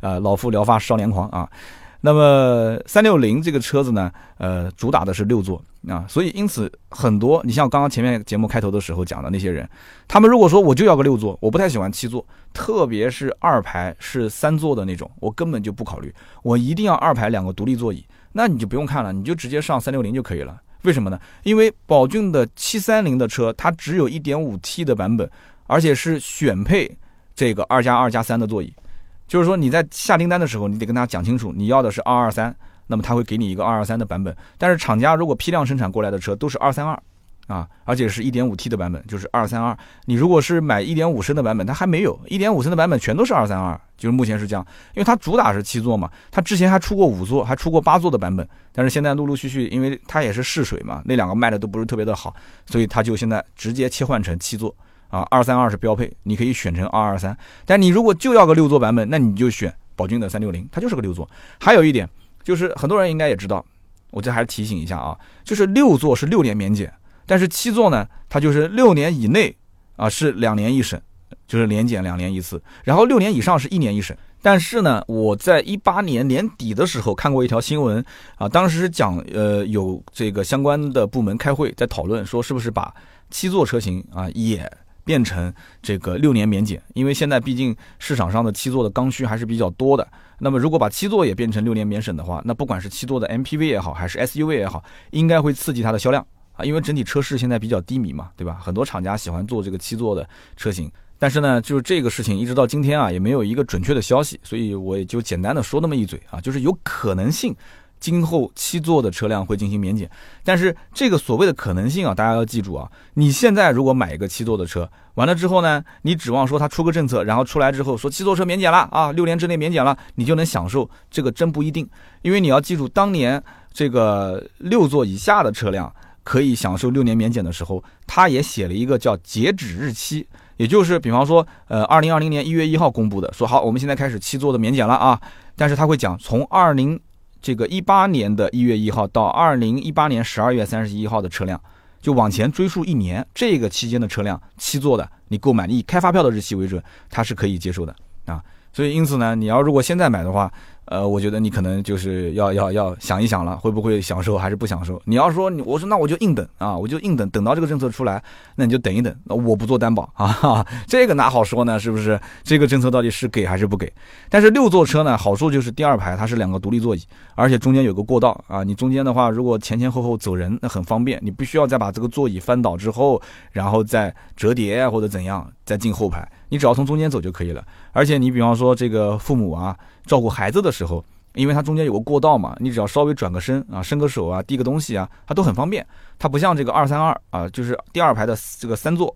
呃，老夫聊发少年狂啊。那么三六零这个车子呢，呃，主打的是六座啊，所以因此很多，你像刚刚前面节目开头的时候讲的那些人，他们如果说我就要个六座，我不太喜欢七座，特别是二排是三座的那种，我根本就不考虑，我一定要二排两个独立座椅，那你就不用看了，你就直接上三六零就可以了。为什么呢？因为宝骏的七三零的车，它只有一点五 T 的版本，而且是选配这个二加二加三的座椅。就是说你在下订单的时候，你得跟他讲清楚，你要的是二二三，那么他会给你一个二二三的版本。但是厂家如果批量生产过来的车都是二三二。啊，而且是一点五 T 的版本，就是二三二。你如果是买一点五升的版本，它还没有一点五升的版本，全都是二三二，就是目前是这样。因为它主打是七座嘛，它之前还出过五座，还出过八座的版本，但是现在陆陆续续，因为它也是试水嘛，那两个卖的都不是特别的好，所以它就现在直接切换成七座啊，二三二是标配，你可以选成二二三。但你如果就要个六座版本，那你就选宝骏的三六零，它就是个六座。还有一点就是很多人应该也知道，我这还是提醒一下啊，就是六座是六年免检。但是七座呢，它就是六年以内啊是两年一审，就是年检两年一次，然后六年以上是一年一审。但是呢，我在一八年年底的时候看过一条新闻啊，当时讲呃有这个相关的部门开会在讨论，说是不是把七座车型啊也变成这个六年免检，因为现在毕竟市场上的七座的刚需还是比较多的。那么如果把七座也变成六年免审的话，那不管是七座的 MPV 也好，还是 SUV 也好，应该会刺激它的销量。啊，因为整体车市现在比较低迷嘛，对吧？很多厂家喜欢做这个七座的车型，但是呢，就是这个事情一直到今天啊，也没有一个准确的消息，所以我也就简单的说那么一嘴啊，就是有可能性，今后七座的车辆会进行免检。但是这个所谓的可能性啊，大家要记住啊，你现在如果买一个七座的车，完了之后呢，你指望说它出个政策，然后出来之后说七座车免检了啊，六年之内免检了，你就能享受，这个真不一定，因为你要记住，当年这个六座以下的车辆。可以享受六年免检的时候，他也写了一个叫截止日期，也就是比方说，呃，二零二零年一月一号公布的，说好，我们现在开始七座的免检了啊。但是他会讲，从二零这个一八年的一月一号到二零一八年十二月三十一号的车辆，就往前追溯一年，这个期间的车辆七座的，你购买，你以开发票的日期为准，它是可以接受的啊。所以因此呢，你要如果现在买的话，呃，我觉得你可能就是要要要想一想了，会不会享受还是不享受？你要说你，我说那我就硬等啊，我就硬等，等到这个政策出来，那你就等一等。那我不做担保啊，这个哪好说呢？是不是？这个政策到底是给还是不给？但是六座车呢，好处就是第二排它是两个独立座椅，而且中间有个过道啊。你中间的话，如果前前后后走人，那很方便，你不需要再把这个座椅翻倒之后，然后再折叠或者怎样再进后排，你只要从中间走就可以了。而且你比方说这个父母啊。照顾孩子的时候，因为它中间有个过道嘛，你只要稍微转个身啊，伸个手啊，递个东西啊，它都很方便。它不像这个二三二啊，就是第二排的这个三座，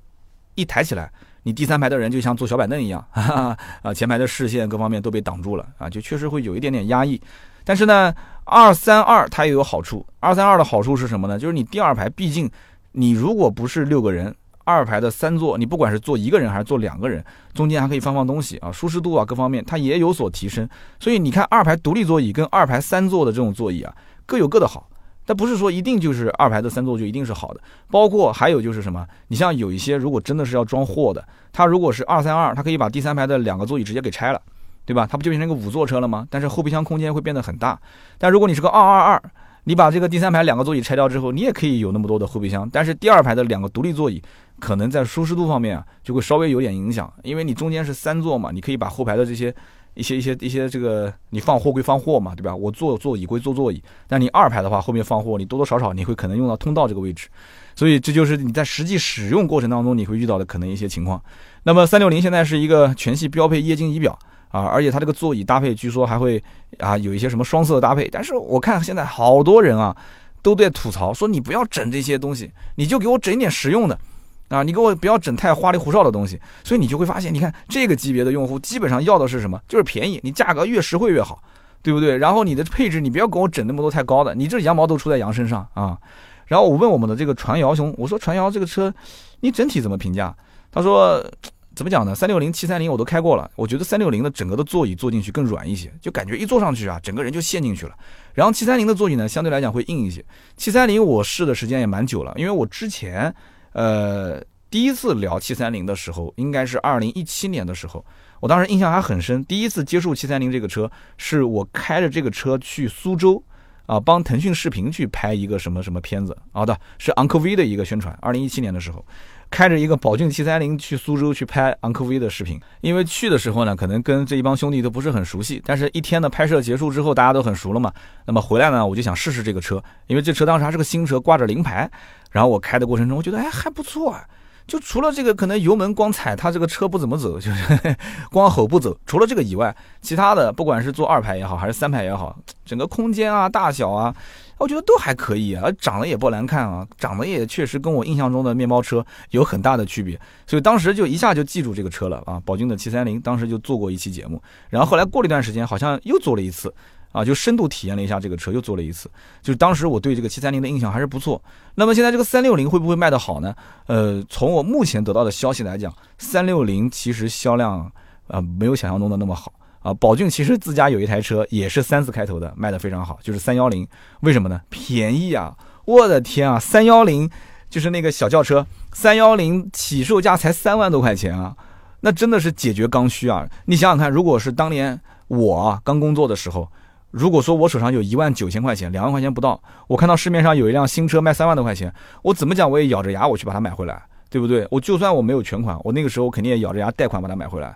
一抬起来，你第三排的人就像坐小板凳一样，哈哈啊，前排的视线各方面都被挡住了啊，就确实会有一点点压抑。但是呢，二三二它也有好处，二三二的好处是什么呢？就是你第二排，毕竟你如果不是六个人。二排的三座，你不管是坐一个人还是坐两个人，中间还可以放放东西啊，舒适度啊各方面它也有所提升。所以你看，二排独立座椅跟二排三座的这种座椅啊，各有各的好。但不是说一定就是二排的三座就一定是好的。包括还有就是什么，你像有一些如果真的是要装货的，它如果是二三二，它可以把第三排的两个座椅直接给拆了，对吧？它不就变成一个五座车了吗？但是后备箱空间会变得很大。但如果你是个二二二，你把这个第三排两个座椅拆掉之后，你也可以有那么多的后备箱。但是第二排的两个独立座椅。可能在舒适度方面啊，就会稍微有点影响，因为你中间是三座嘛，你可以把后排的这些一些一些一些这个你放货归放货嘛，对吧？我坐座椅归坐座椅，但你二排的话，后面放货，你多多少少你会可能用到通道这个位置，所以这就是你在实际使用过程当中你会遇到的可能一些情况。那么三六零现在是一个全系标配液晶仪表啊，而且它这个座椅搭配据说还会啊有一些什么双色搭配，但是我看现在好多人啊都在吐槽说你不要整这些东西，你就给我整点实用的。啊，你给我不要整太花里胡哨的东西，所以你就会发现，你看这个级别的用户基本上要的是什么？就是便宜，你价格越实惠越好，对不对？然后你的配置，你不要给我整那么多太高的，你这羊毛都出在羊身上啊。然后我问我们的这个传谣兄，我说传谣这个车，你整体怎么评价？他说怎么讲呢？三六零、七三零我都开过了，我觉得三六零的整个的座椅坐进去更软一些，就感觉一坐上去啊，整个人就陷进去了。然后七三零的座椅呢，相对来讲会硬一些。七三零我试的时间也蛮久了，因为我之前。呃，第一次聊七三零的时候，应该是二零一七年的时候，我当时印象还很深。第一次接触七三零这个车，是我开着这个车去苏州，啊，帮腾讯视频去拍一个什么什么片子，好的，是昂科威的一个宣传。二零一七年的时候，开着一个宝骏七三零去苏州去拍昂科威的视频。因为去的时候呢，可能跟这一帮兄弟都不是很熟悉，但是一天的拍摄结束之后，大家都很熟了嘛。那么回来呢，我就想试试这个车，因为这车当时还是个新车，挂着临牌。然后我开的过程中，我觉得哎还不错啊，就除了这个可能油门光踩，它这个车不怎么走，就是 光吼不走。除了这个以外，其他的不管是坐二排也好，还是三排也好，整个空间啊、大小啊，我觉得都还可以啊，长得也不难看啊，长得也确实跟我印象中的面包车有很大的区别。所以当时就一下就记住这个车了啊，宝骏的七三零，当时就做过一期节目，然后后来过了一段时间，好像又做了一次。啊，就深度体验了一下这个车，又做了一次。就是当时我对这个七三零的印象还是不错。那么现在这个三六零会不会卖得好呢？呃，从我目前得到的消息来讲，三六零其实销量啊没有想象中的那么好啊。宝骏其实自家有一台车也是三字开头的，卖得非常好，就是三幺零。为什么呢？便宜啊！我的天啊，三幺零就是那个小轿车，三幺零起售价才三万多块钱啊，那真的是解决刚需啊！你想想看，如果是当年我刚工作的时候。如果说我手上有一万九千块钱，两万块钱不到，我看到市面上有一辆新车卖三万多块钱，我怎么讲我也咬着牙我去把它买回来，对不对？我就算我没有全款，我那个时候肯定也咬着牙贷款把它买回来。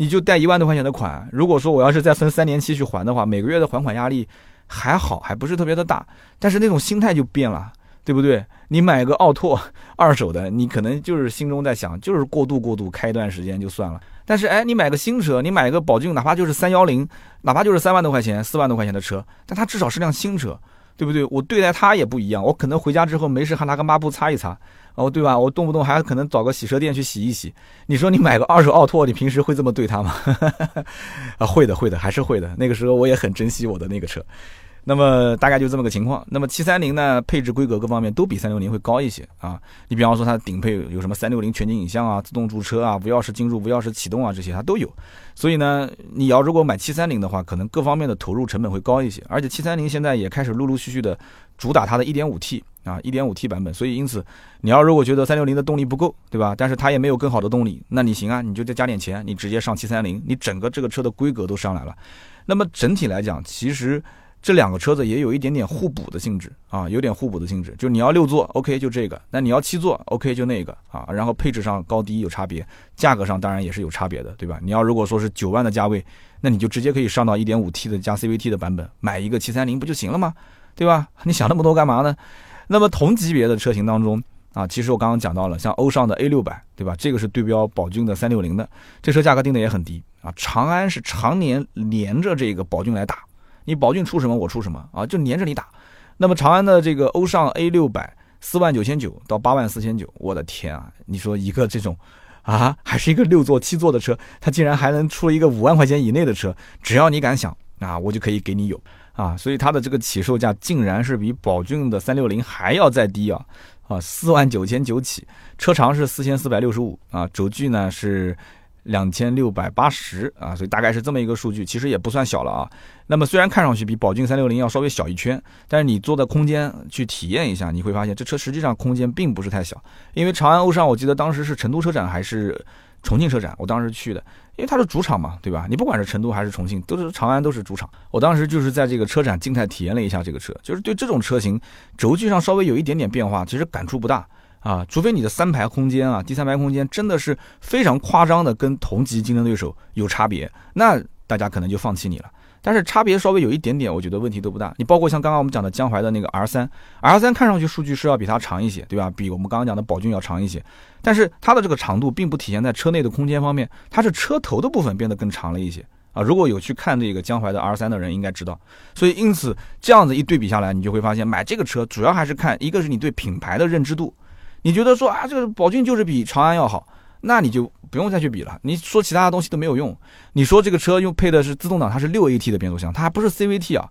你就贷一万多块钱的款，如果说我要是再分三年期去还的话，每个月的还款压力还好，还不是特别的大，但是那种心态就变了。对不对？你买个奥拓二手的，你可能就是心中在想，就是过渡过渡，开一段时间就算了。但是哎，你买个新车，你买一个宝骏，哪怕就是三幺零，哪怕就是三万多块钱、四万多块钱的车，但它至少是辆新车，对不对？我对待它也不一样，我可能回家之后没事还拿个抹布擦一擦，哦，对吧？我动不动还可能找个洗车店去洗一洗。你说你买个二手奥拓，你平时会这么对它吗？啊，会的，会的，还是会的。那个时候我也很珍惜我的那个车。那么大概就这么个情况。那么七三零呢，配置规格各方面都比三六零会高一些啊。你比方说它顶配有什么三六零全景影像啊、自动驻车啊、无钥匙进入、无钥匙启动啊这些它都有。所以呢，你要如果买七三零的话，可能各方面的投入成本会高一些。而且七三零现在也开始陆陆续续的主打它的一点五 T 啊，一点五 T 版本。所以因此，你要如果觉得三六零的动力不够，对吧？但是它也没有更好的动力，那你行啊，你就再加点钱，你直接上七三零，你整个这个车的规格都上来了。那么整体来讲，其实。这两个车子也有一点点互补的性质啊，有点互补的性质。就你要六座，OK，就这个；那你要七座，OK，就那个啊。然后配置上高低有差别，价格上当然也是有差别的，对吧？你要如果说是九万的价位，那你就直接可以上到一点五 T 的加 CVT 的版本，买一个七三零不就行了吗？对吧？你想那么多干嘛呢？那么同级别的车型当中啊，其实我刚刚讲到了，像欧尚的 A 六百，对吧？这个是对标宝骏的三六零的，这车价格定的也很低啊。长安是常年连着这个宝骏来打。你宝骏出什么我出什么啊，就连着你打。那么长安的这个欧尚 A 六百四万九千九到八万四千九，我的天啊！你说一个这种，啊，还是一个六座七座的车，它竟然还能出一个五万块钱以内的车，只要你敢想啊，我就可以给你有啊。所以它的这个起售价竟然是比宝骏的三六零还要再低啊啊，四万九千九起，车长是四千四百六十五啊，轴距呢是。两千六百八十啊，所以大概是这么一个数据，其实也不算小了啊。那么虽然看上去比宝骏三六零要稍微小一圈，但是你坐在空间去体验一下，你会发现这车实际上空间并不是太小。因为长安欧尚，我记得当时是成都车展还是重庆车展，我当时去的，因为它是主场嘛，对吧？你不管是成都还是重庆，都是长安都是主场。我当时就是在这个车展静态体验了一下这个车，就是对这种车型轴距上稍微有一点点变化，其实感触不大。啊，除非你的三排空间啊，第三排空间真的是非常夸张的，跟同级竞争对手有差别，那大家可能就放弃你了。但是差别稍微有一点点，我觉得问题都不大。你包括像刚刚我们讲的江淮的那个 R 三，R 三看上去数据是要比它长一些，对吧？比我们刚刚讲的宝骏要长一些，但是它的这个长度并不体现在车内的空间方面，它是车头的部分变得更长了一些啊。如果有去看这个江淮的 R 三的人应该知道，所以因此这样子一对比下来，你就会发现买这个车主要还是看一个是你对品牌的认知度。你觉得说啊，这个宝骏就是比长安要好，那你就不用再去比了。你说其他的东西都没有用。你说这个车用配的是自动挡，它是六 AT 的变速箱，它还不是 CVT 啊。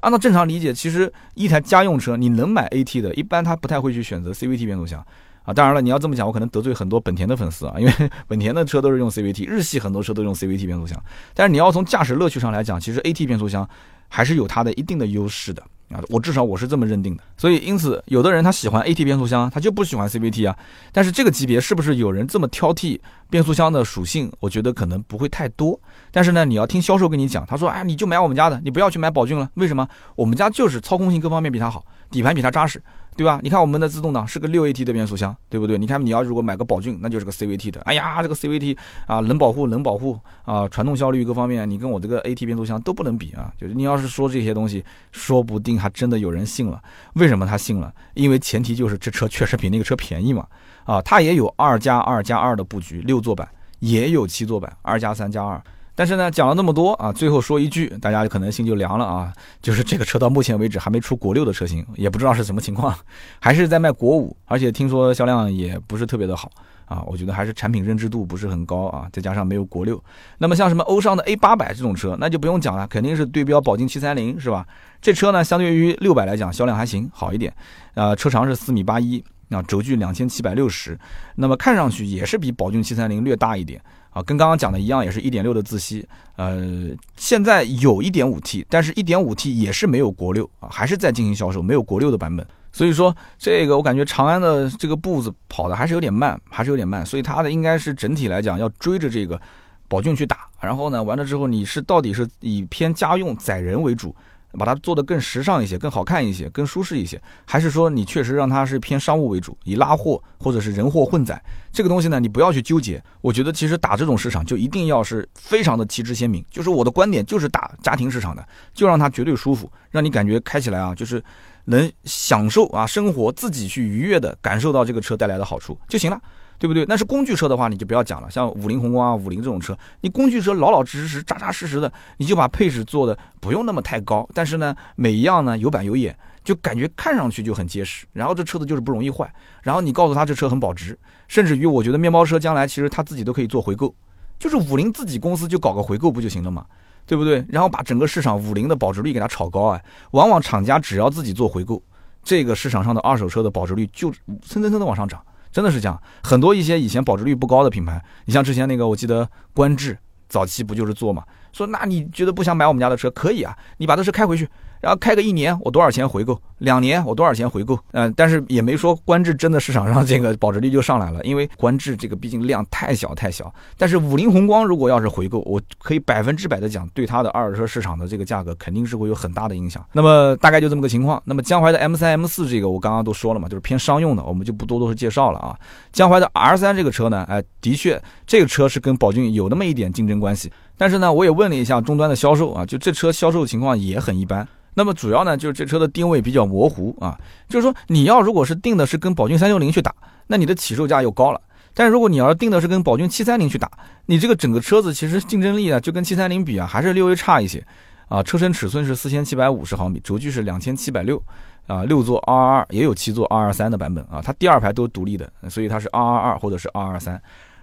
按照正常理解，其实一台家用车你能买 AT 的，一般他不太会去选择 CVT 变速箱啊。当然了，你要这么讲，我可能得罪很多本田的粉丝啊，因为 本田的车都是用 CVT，日系很多车都用 CVT 变速箱。但是你要从驾驶乐趣上来讲，其实 AT 变速箱还是有它的一定的优势的。啊，我至少我是这么认定的，所以因此，有的人他喜欢 AT 变速箱，他就不喜欢 CVT 啊。但是这个级别是不是有人这么挑剔变速箱的属性？我觉得可能不会太多。但是呢，你要听销售跟你讲，他说，哎，你就买我们家的，你不要去买宝骏了。为什么？我们家就是操控性各方面比它好，底盘比它扎实，对吧？你看我们的自动挡是个六 AT 的变速箱，对不对？你看你要如果买个宝骏，那就是个 CVT 的。哎呀，这个 CVT 啊，能保护能保护啊，传动效率各方面，你跟我这个 AT 变速箱都不能比啊。就是你要是说这些东西，说不定还真的有人信了。为什么他信了？因为前提就是这车确实比那个车便宜嘛。啊，它也有二加二加二的布局，六座版也有七座版，二加三加二。但是呢，讲了那么多啊，最后说一句，大家可能心就凉了啊，就是这个车到目前为止还没出国六的车型，也不知道是什么情况，还是在卖国五，而且听说销量也不是特别的好啊，我觉得还是产品认知度不是很高啊，再加上没有国六。那么像什么欧尚的 A 八百这种车，那就不用讲了，肯定是对标宝骏七三零是吧？这车呢，相对于六百来讲，销量还行，好一点。呃，车长是四米八一，啊，轴距两千七百六十，那么看上去也是比宝骏七三零略大一点。啊，跟刚刚讲的一样，也是一点六的自吸，呃，现在有一点五 T，但是一点五 T 也是没有国六啊，还是在进行销售，没有国六的版本。所以说，这个我感觉长安的这个步子跑的还是有点慢，还是有点慢。所以它的应该是整体来讲要追着这个宝骏去打。然后呢，完了之后你是到底是以偏家用载人为主？把它做得更时尚一些，更好看一些，更舒适一些，还是说你确实让它是偏商务为主，以拉货或者是人货混载这个东西呢？你不要去纠结。我觉得其实打这种市场就一定要是非常的旗帜鲜明，就是我的观点就是打家庭市场的，就让它绝对舒服，让你感觉开起来啊，就是能享受啊生活，自己去愉悦的感受到这个车带来的好处就行了。对不对？那是工具车的话，你就不要讲了。像五菱宏光啊、五菱这种车，你工具车老老实实、扎扎实实的，你就把配置做的不用那么太高，但是呢，每一样呢有板有眼，就感觉看上去就很结实。然后这车子就是不容易坏。然后你告诉他这车很保值，甚至于我觉得面包车将来其实他自己都可以做回购，就是五菱自己公司就搞个回购不就行了嘛？对不对？然后把整个市场五菱的保值率给它炒高啊，往往厂家只要自己做回购，这个市场上的二手车的保值率就蹭蹭蹭的往上涨。真的是这样，很多一些以前保值率不高的品牌，你像之前那个，我记得观致早期不就是做嘛？说那你觉得不想买我们家的车，可以啊，你把这车开回去。然后开个一年，我多少钱回购？两年我多少钱回购？嗯，但是也没说观致真的市场上这个保值率就上来了，因为观致这个毕竟量太小太小。但是五菱宏光如果要是回购，我可以百分之百的讲，对它的二手车市场的这个价格肯定是会有很大的影响。那么大概就这么个情况。那么江淮的 M 三 M 四这个我刚刚都说了嘛，就是偏商用的，我们就不多多介绍了啊。江淮的 R 三这个车呢，哎，的确这个车是跟宝骏有那么一点竞争关系。但是呢，我也问了一下终端的销售啊，就这车销售情况也很一般。那么主要呢，就是这车的定位比较模糊啊，就是说你要如果是定的是跟宝骏三六零去打，那你的起售价又高了；但是如果你要是定的是跟宝骏七三零去打，你这个整个车子其实竞争力啊，就跟七三零比啊，还是略微差一些啊。车身尺寸是四千七百五十毫米，轴距是两千七百六啊，六座二二二，也有七座二二三的版本啊，它第二排都独立的，所以它是二二二或者是二二三。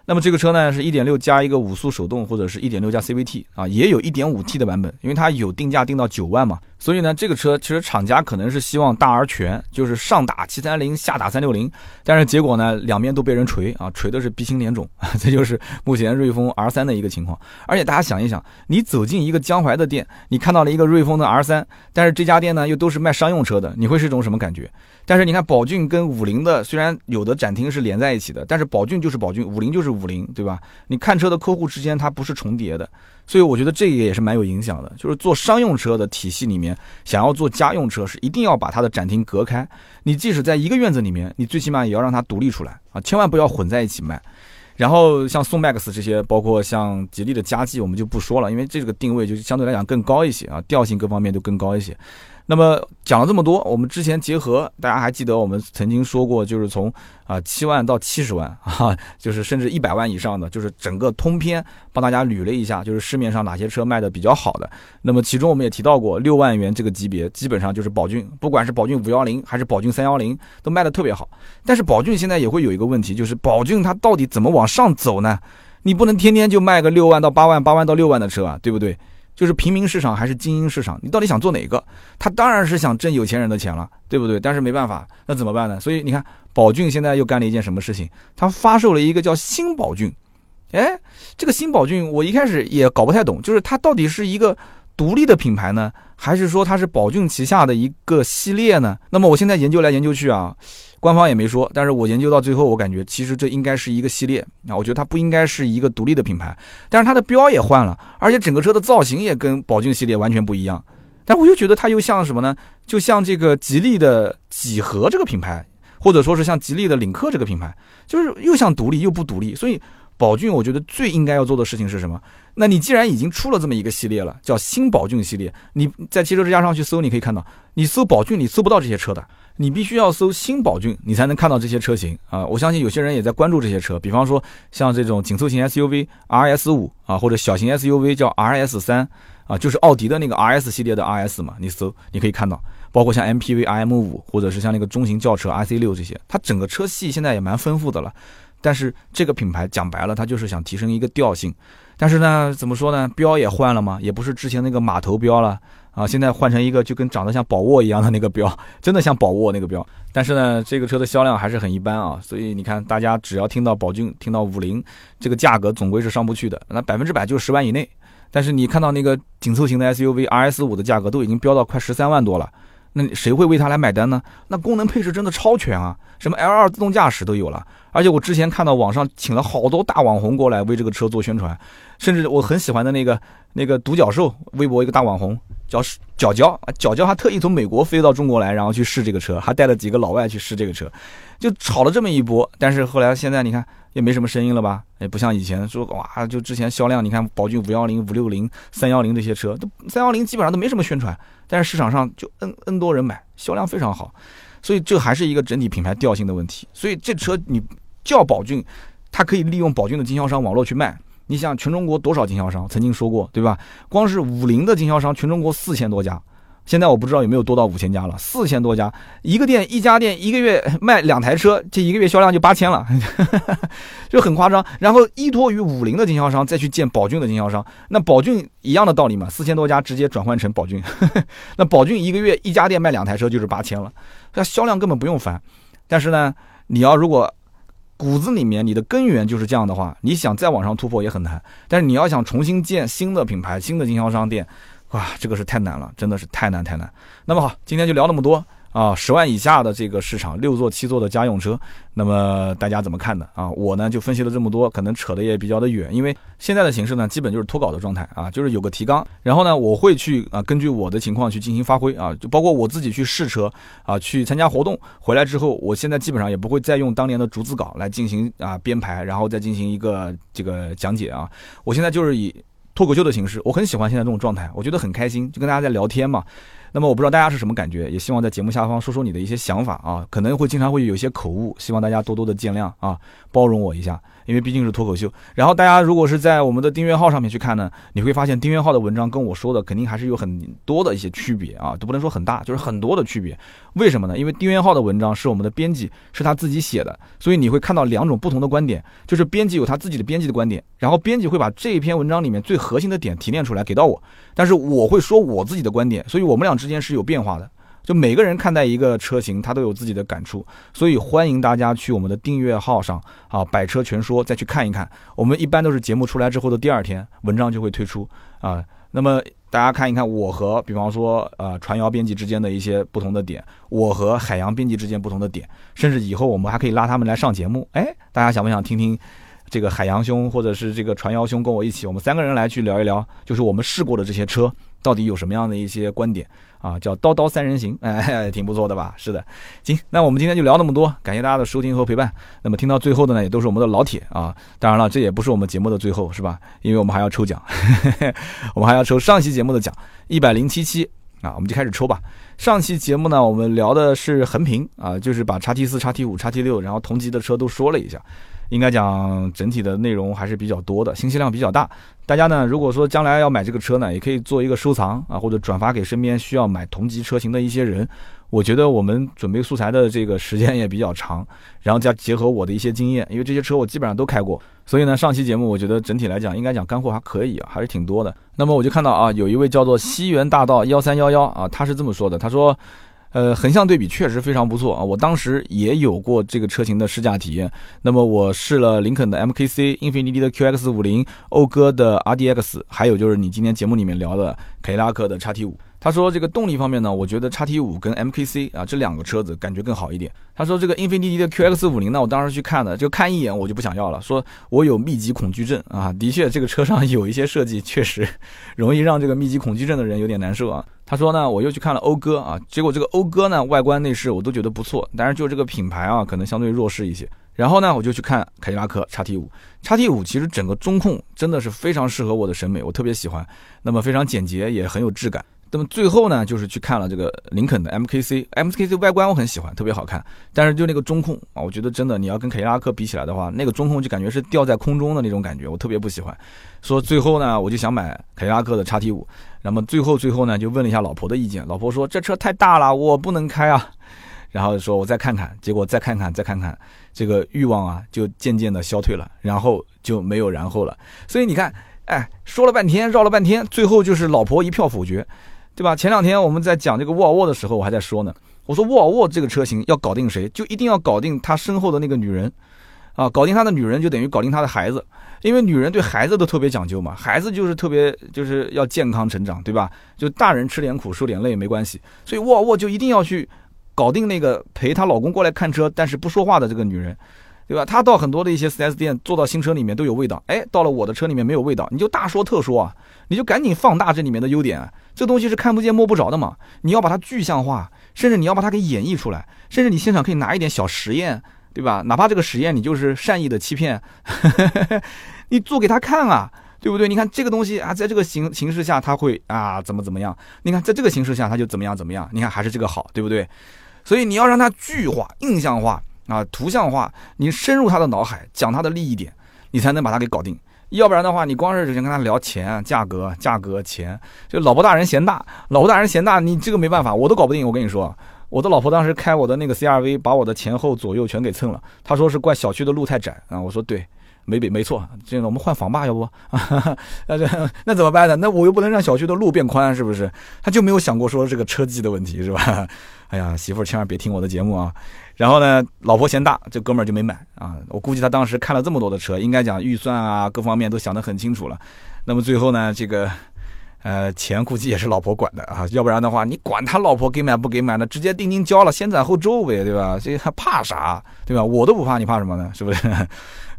那么这个车呢，是一点六加一个五速手动，或者是一点六加 CVT 啊，也有一点五 T 的版本，因为它有定价定到九万嘛。所以呢，这个车其实厂家可能是希望大而全，就是上打七三零，下打三六零，但是结果呢，两边都被人锤啊，锤的是鼻青脸肿，这就是目前瑞风 R 三的一个情况。而且大家想一想，你走进一个江淮的店，你看到了一个瑞风的 R 三，但是这家店呢又都是卖商用车的，你会是一种什么感觉？但是你看宝骏跟五菱的，虽然有的展厅是连在一起的，但是宝骏就是宝骏，五菱就是五菱，对吧？你看车的客户之间它不是重叠的。所以我觉得这个也是蛮有影响的，就是做商用车的体系里面，想要做家用车是一定要把它的展厅隔开。你即使在一个院子里面，你最起码也要让它独立出来啊，千万不要混在一起卖。然后像宋 MAX 这些，包括像吉利的嘉际，我们就不说了，因为这个定位就相对来讲更高一些啊，调性各方面都更高一些。那么讲了这么多，我们之前结合，大家还记得我们曾经说过，就是从啊七万到七十万啊，就是甚至一百万以上的，就是整个通篇帮大家捋了一下，就是市面上哪些车卖的比较好的。那么其中我们也提到过，六万元这个级别基本上就是宝骏，不管是宝骏五幺零还是宝骏三幺零，都卖的特别好。但是宝骏现在也会有一个问题，就是宝骏它到底怎么往上走呢？你不能天天就卖个六万到八万、八万到六万的车啊，对不对？就是平民市场还是精英市场？你到底想做哪个？他当然是想挣有钱人的钱了，对不对？但是没办法，那怎么办呢？所以你看，宝骏现在又干了一件什么事情？他发售了一个叫新宝骏。哎，这个新宝骏我一开始也搞不太懂，就是它到底是一个独立的品牌呢，还是说它是宝骏旗下的一个系列呢？那么我现在研究来研究去啊。官方也没说，但是我研究到最后，我感觉其实这应该是一个系列啊，我觉得它不应该是一个独立的品牌，但是它的标也换了，而且整个车的造型也跟宝骏系列完全不一样，但我又觉得它又像什么呢？就像这个吉利的几何这个品牌，或者说是像吉利的领克这个品牌，就是又像独立又不独立。所以宝骏，我觉得最应该要做的事情是什么？那你既然已经出了这么一个系列了，叫新宝骏系列，你在汽车之家上去搜，你可以看到，你搜宝骏你搜不到这些车的。你必须要搜新宝骏，你才能看到这些车型啊！我相信有些人也在关注这些车，比方说像这种紧凑型 SUV RS 五啊，或者小型 SUV 叫 RS 三啊，就是奥迪的那个 RS 系列的 RS 嘛。你搜你可以看到，包括像 MPV RM 五，或者是像那个中型轿车 IC 六这些，它整个车系现在也蛮丰富的了。但是这个品牌讲白了，它就是想提升一个调性。但是呢，怎么说呢？标也换了嘛，也不是之前那个码头标了。啊，现在换成一个就跟长得像宝沃一样的那个标，真的像宝沃那个标。但是呢，这个车的销量还是很一般啊。所以你看，大家只要听到宝骏，听到五菱，这个价格总归是上不去的。那百分之百就是十万以内。但是你看到那个紧凑型的 SUV RS 五的价格都已经飙到快十三万多了，那谁会为它来买单呢？那功能配置真的超全啊，什么 L2 自动驾驶都有了。而且我之前看到网上请了好多大网红过来为这个车做宣传，甚至我很喜欢的那个那个独角兽，微博一个大网红。叫角角啊，角角还特意从美国飞到中国来，然后去试这个车，还带了几个老外去试这个车，就炒了这么一波。但是后来现在你看也没什么声音了吧？也不像以前说哇，就之前销量，你看宝骏五幺零、五六零、三幺零这些车，都三幺零基本上都没什么宣传，但是市场上就 n n 多人买，销量非常好。所以这还是一个整体品牌调性的问题。所以这车你叫宝骏，它可以利用宝骏的经销商网络去卖。你想全中国多少经销商？曾经说过，对吧？光是五菱的经销商，全中国四千多家，现在我不知道有没有多到五千家了。四千多家，一个店一家店一个月卖两台车，这一个月销量就八千了，就很夸张。然后依托于五菱的经销商再去建宝骏的经销商，那宝骏一样的道理嘛，四千多家直接转换成宝骏，那宝骏一个月一家店卖两台车就是八千了，那销量根本不用翻。但是呢，你要如果骨子里面，你的根源就是这样的话，你想再往上突破也很难。但是你要想重新建新的品牌、新的经销商店，哇，这个是太难了，真的是太难太难。那么好，今天就聊那么多。啊，十万以下的这个市场，六座、七座的家用车，那么大家怎么看的啊？我呢就分析了这么多，可能扯的也比较的远，因为现在的形式呢，基本就是脱稿的状态啊，就是有个提纲，然后呢，我会去啊，根据我的情况去进行发挥啊，就包括我自己去试车啊，去参加活动，回来之后，我现在基本上也不会再用当年的逐字稿来进行啊编排，然后再进行一个这个讲解啊，我现在就是以脱口秀的形式，我很喜欢现在这种状态，我觉得很开心，就跟大家在聊天嘛。那么我不知道大家是什么感觉，也希望在节目下方说说你的一些想法啊，可能会经常会有一些口误，希望大家多多的见谅啊，包容我一下。因为毕竟是脱口秀，然后大家如果是在我们的订阅号上面去看呢，你会发现订阅号的文章跟我说的肯定还是有很多的一些区别啊，都不能说很大，就是很多的区别。为什么呢？因为订阅号的文章是我们的编辑是他自己写的，所以你会看到两种不同的观点，就是编辑有他自己的编辑的观点，然后编辑会把这一篇文章里面最核心的点提炼出来给到我，但是我会说我自己的观点，所以我们俩之间是有变化的。就每个人看待一个车型，他都有自己的感触，所以欢迎大家去我们的订阅号上啊，百车全说再去看一看。我们一般都是节目出来之后的第二天，文章就会推出啊。那么大家看一看我和比方说呃传谣编辑之间的一些不同的点，我和海洋编辑之间不同的点，甚至以后我们还可以拉他们来上节目。哎，大家想不想听听这个海洋兄或者是这个传谣兄跟我一起，我们三个人来去聊一聊，就是我们试过的这些车到底有什么样的一些观点。啊，叫刀刀三人行，哎，挺不错的吧？是的，行，那我们今天就聊那么多，感谢大家的收听和陪伴。那么听到最后的呢，也都是我们的老铁啊。当然了，这也不是我们节目的最后，是吧？因为我们还要抽奖，我们还要抽上期节目的奖，一百零七期啊，我们就开始抽吧。上期节目呢，我们聊的是横屏啊，就是把叉 T 四、叉 T 五、叉 T 六，然后同级的车都说了一下。应该讲整体的内容还是比较多的，信息量比较大。大家呢，如果说将来要买这个车呢，也可以做一个收藏啊，或者转发给身边需要买同级车型的一些人。我觉得我们准备素材的这个时间也比较长，然后再结合我的一些经验，因为这些车我基本上都开过，所以呢，上期节目我觉得整体来讲应该讲干货还可以啊，还是挺多的。那么我就看到啊，有一位叫做西园大道幺三幺幺啊，他是这么说的，他说。呃，横向对比确实非常不错啊！我当时也有过这个车型的试驾体验。那么我试了林肯的 MKC、英菲尼迪的 QX 五零、讴歌的 RDX，还有就是你今天节目里面聊的凯迪拉克的 XT 五。他说这个动力方面呢，我觉得叉 T 五跟 MKC 啊这两个车子感觉更好一点。他说这个英菲尼迪的 QX 五零呢，我当时去看的，就看一眼我就不想要了，说我有密集恐惧症啊。的确，这个车上有一些设计确实容易让这个密集恐惧症的人有点难受啊。他说呢，我又去看了讴歌啊，结果这个讴歌呢，外观内饰我都觉得不错，但是就这个品牌啊，可能相对弱势一些。然后呢，我就去看凯迪拉克叉 T 五，叉 T 五其实整个中控真的是非常适合我的审美，我特别喜欢。那么非常简洁，也很有质感。那么最后呢，就是去看了这个林肯的 MKC，MKC 外观我很喜欢，特别好看。但是就那个中控啊，我觉得真的你要跟凯迪拉克比起来的话，那个中控就感觉是吊在空中的那种感觉，我特别不喜欢。说最后呢，我就想买凯迪拉克的叉 T 五。那么最后最后呢，就问了一下老婆的意见，老婆说这车太大了，我不能开啊。然后说我再看看，结果再看看再看看，这个欲望啊就渐渐的消退了，然后就没有然后了。所以你看，哎，说了半天，绕了半天，最后就是老婆一票否决。对吧？前两天我们在讲这个沃尔沃的时候，我还在说呢。我说沃尔沃这个车型要搞定谁，就一定要搞定他身后的那个女人，啊，搞定他的女人就等于搞定他的孩子，因为女人对孩子都特别讲究嘛，孩子就是特别就是要健康成长，对吧？就大人吃点苦受点累没关系，所以沃尔沃就一定要去搞定那个陪她老公过来看车但是不说话的这个女人。对吧？他到很多的一些 4S 店，坐到新车里面都有味道。哎，到了我的车里面没有味道，你就大说特说啊，你就赶紧放大这里面的优点。啊这东西是看不见摸不着的嘛，你要把它具象化，甚至你要把它给演绎出来，甚至你现场可以拿一点小实验，对吧？哪怕这个实验你就是善意的欺骗，你做给他看啊，对不对？你看这个东西啊，在这个形形势下它会啊怎么怎么样？你看在这个形势下它就怎么样怎么样？你看还是这个好，对不对？所以你要让它具化、印象化。啊，图像化，你深入他的脑海，讲他的利益点，你才能把他给搞定。要不然的话，你光是只跟他聊钱、价格、价格、钱，就老婆大人嫌大，老婆大人嫌大，你这个没办法，我都搞不定。我跟你说，我的老婆当时开我的那个 CRV，把我的前后左右全给蹭了。她说是怪小区的路太窄啊，我说对。没没没错，这个我们换房吧，要不？那这那怎么办呢？那我又不能让小区的路变宽，是不是？他就没有想过说这个车技的问题，是吧？哎呀，媳妇儿千万别听我的节目啊！然后呢，老婆嫌大，这哥们儿就没买啊。我估计他当时看了这么多的车，应该讲预算啊，各方面都想得很清楚了。那么最后呢，这个呃钱估计也是老婆管的啊，要不然的话，你管他老婆给买不给买呢？直接定金交了，先斩后奏呗，对吧？这还怕啥？对吧？我都不怕，你怕什么呢？是不是？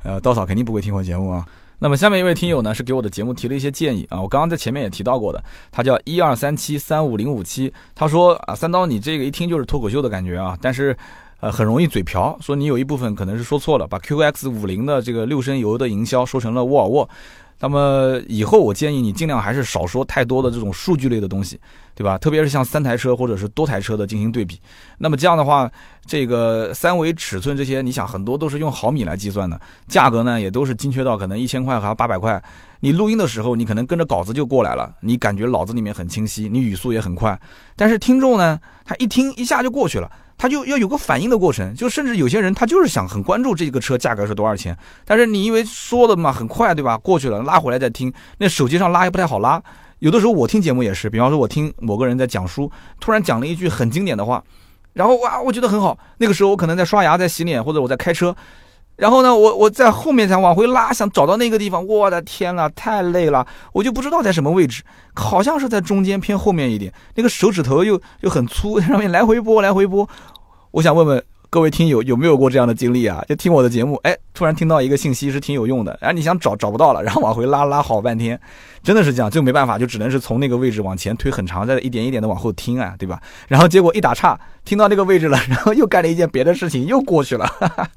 呃，刀嫂肯定不会听我节目啊。那么下面一位听友呢，是给我的节目提了一些建议啊。我刚刚在前面也提到过的，他叫一二三七三五零五七，他说啊，三刀你这个一听就是脱口秀的感觉啊，但是呃很容易嘴瓢，说你有一部分可能是说错了，把 QX 五零的这个六升油的营销说成了沃尔沃。那么以后我建议你尽量还是少说太多的这种数据类的东西，对吧？特别是像三台车或者是多台车的进行对比。那么这样的话，这个三维尺寸这些，你想很多都是用毫米来计算的，价格呢也都是精确到可能一千块和八百块。你录音的时候，你可能跟着稿子就过来了，你感觉脑子里面很清晰，你语速也很快。但是听众呢，他一听一下就过去了。他就要有个反应的过程，就甚至有些人他就是想很关注这个车价格是多少钱，但是你因为说的嘛很快，对吧？过去了拉回来再听，那手机上拉也不太好拉。有的时候我听节目也是，比方说我听某个人在讲书，突然讲了一句很经典的话，然后哇，我觉得很好。那个时候我可能在刷牙、在洗脸，或者我在开车，然后呢，我我在后面才往回拉，想找到那个地方。我的天呐，太累了，我就不知道在什么位置，好像是在中间偏后面一点，那个手指头又又很粗，上面来回拨来回拨。我想问问各位听友有没有过这样的经历啊？就听我的节目，哎，突然听到一个信息是挺有用的，然后你想找找不到了，然后往回拉拉好半天，真的是这样，就没办法，就只能是从那个位置往前推很长，再一点一点的往后听啊，对吧？然后结果一打岔，听到那个位置了，然后又干了一件别的事情，又过去了。哈哈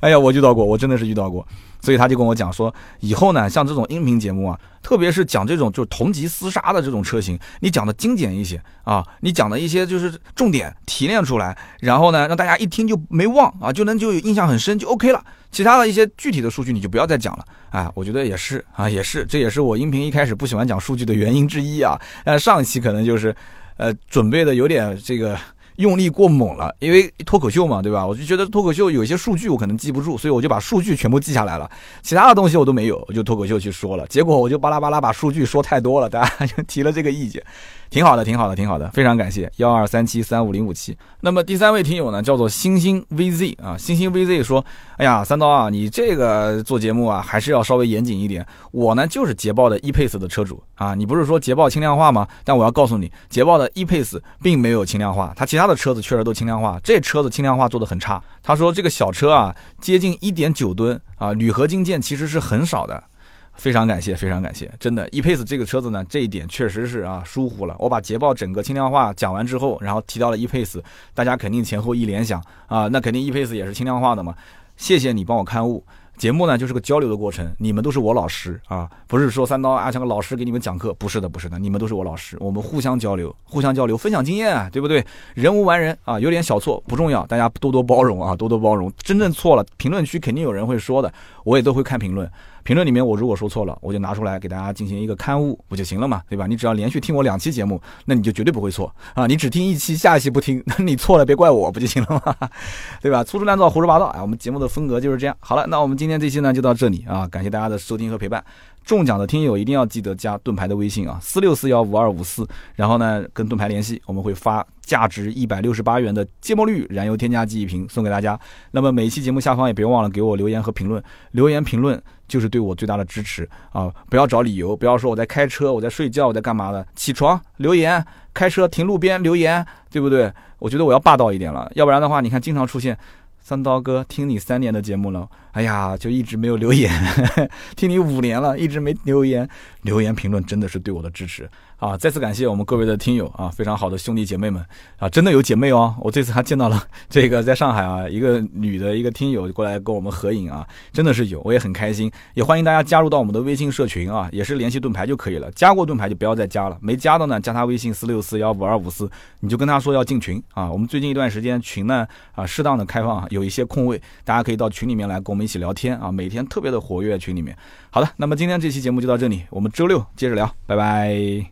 哎呀，我遇到过，我真的是遇到过，所以他就跟我讲说，以后呢，像这种音频节目啊，特别是讲这种就是同级厮杀的这种车型，你讲的精简一些啊，你讲的一些就是重点提炼出来，然后呢，让大家一听就没忘啊，就能就有印象很深，就 OK 了。其他的一些具体的数据你就不要再讲了啊，我觉得也是啊，也是，这也是我音频一开始不喜欢讲数据的原因之一啊。呃，上一期可能就是，呃，准备的有点这个。用力过猛了，因为脱口秀嘛，对吧？我就觉得脱口秀有一些数据我可能记不住，所以我就把数据全部记下来了，其他的东西我都没有，我就脱口秀去说了，结果我就巴拉巴拉把数据说太多了，大家就提了这个意见。挺好的，挺好的，挺好的，非常感谢幺二三七三五零五七。那么第三位听友呢，叫做星星 VZ 啊，星星 VZ 说：“哎呀，三刀啊，你这个做节目啊，还是要稍微严谨一点。我呢就是捷豹的 E-Pace 的车主啊，你不是说捷豹轻量化吗？但我要告诉你，捷豹的 E-Pace 并没有轻量化，它其他的车子确实都轻量化，这车子轻量化做的很差。他说这个小车啊，接近一点九吨啊，铝合金件其实是很少的。”非常感谢，非常感谢，真的，E-Pace 这个车子呢，这一点确实是啊疏忽了。我把捷豹整个轻量化讲完之后，然后提到了 E-Pace，大家肯定前后一联想啊，那肯定 E-Pace 也是轻量化的嘛。谢谢你帮我刊物，节目呢就是个交流的过程，你们都是我老师啊，不是说三刀啊像个老师给你们讲课，不是的，不是的，你们都是我老师，我们互相交流，互相交流，分享经验啊，对不对？人无完人啊，有点小错不重要，大家多多包容啊，多多包容。真正错了，评论区肯定有人会说的，我也都会看评论。评论里面我如果说错了，我就拿出来给大家进行一个刊物，不就行了嘛，对吧？你只要连续听我两期节目，那你就绝对不会错啊！你只听一期，下一期不听，那你错了别怪我，不就行了嘛？对吧？粗制滥造、胡说八道啊！我们节目的风格就是这样。好了，那我们今天这期呢就到这里啊，感谢大家的收听和陪伴。中奖的听友一定要记得加盾牌的微信啊，四六四幺五二五四，然后呢跟盾牌联系，我们会发价值一百六十八元的芥末绿燃油添加剂一瓶送给大家。那么每一期节目下方也别忘了给我留言和评论，留言评论就是对我最大的支持啊！不要找理由，不要说我在开车、我在睡觉、我在干嘛的，起床留言，开车停路边留言，对不对？我觉得我要霸道一点了，要不然的话，你看经常出现三刀哥听你三年的节目了。哎呀，就一直没有留言，听你五年了，一直没留言，留言评论真的是对我的支持啊！再次感谢我们各位的听友啊，非常好的兄弟姐妹们啊，真的有姐妹哦！我这次还见到了这个在上海啊一个女的一个听友过来跟我们合影啊，真的是有，我也很开心，也欢迎大家加入到我们的微信社群啊，也是联系盾牌就可以了，加过盾牌就不要再加了，没加的呢加他微信四六四幺五二五四，你就跟他说要进群啊，我们最近一段时间群呢啊适当的开放，有一些空位，大家可以到群里面来跟。我们一起聊天啊，每天特别的活跃群里面。好的，那么今天这期节目就到这里，我们周六接着聊，拜拜。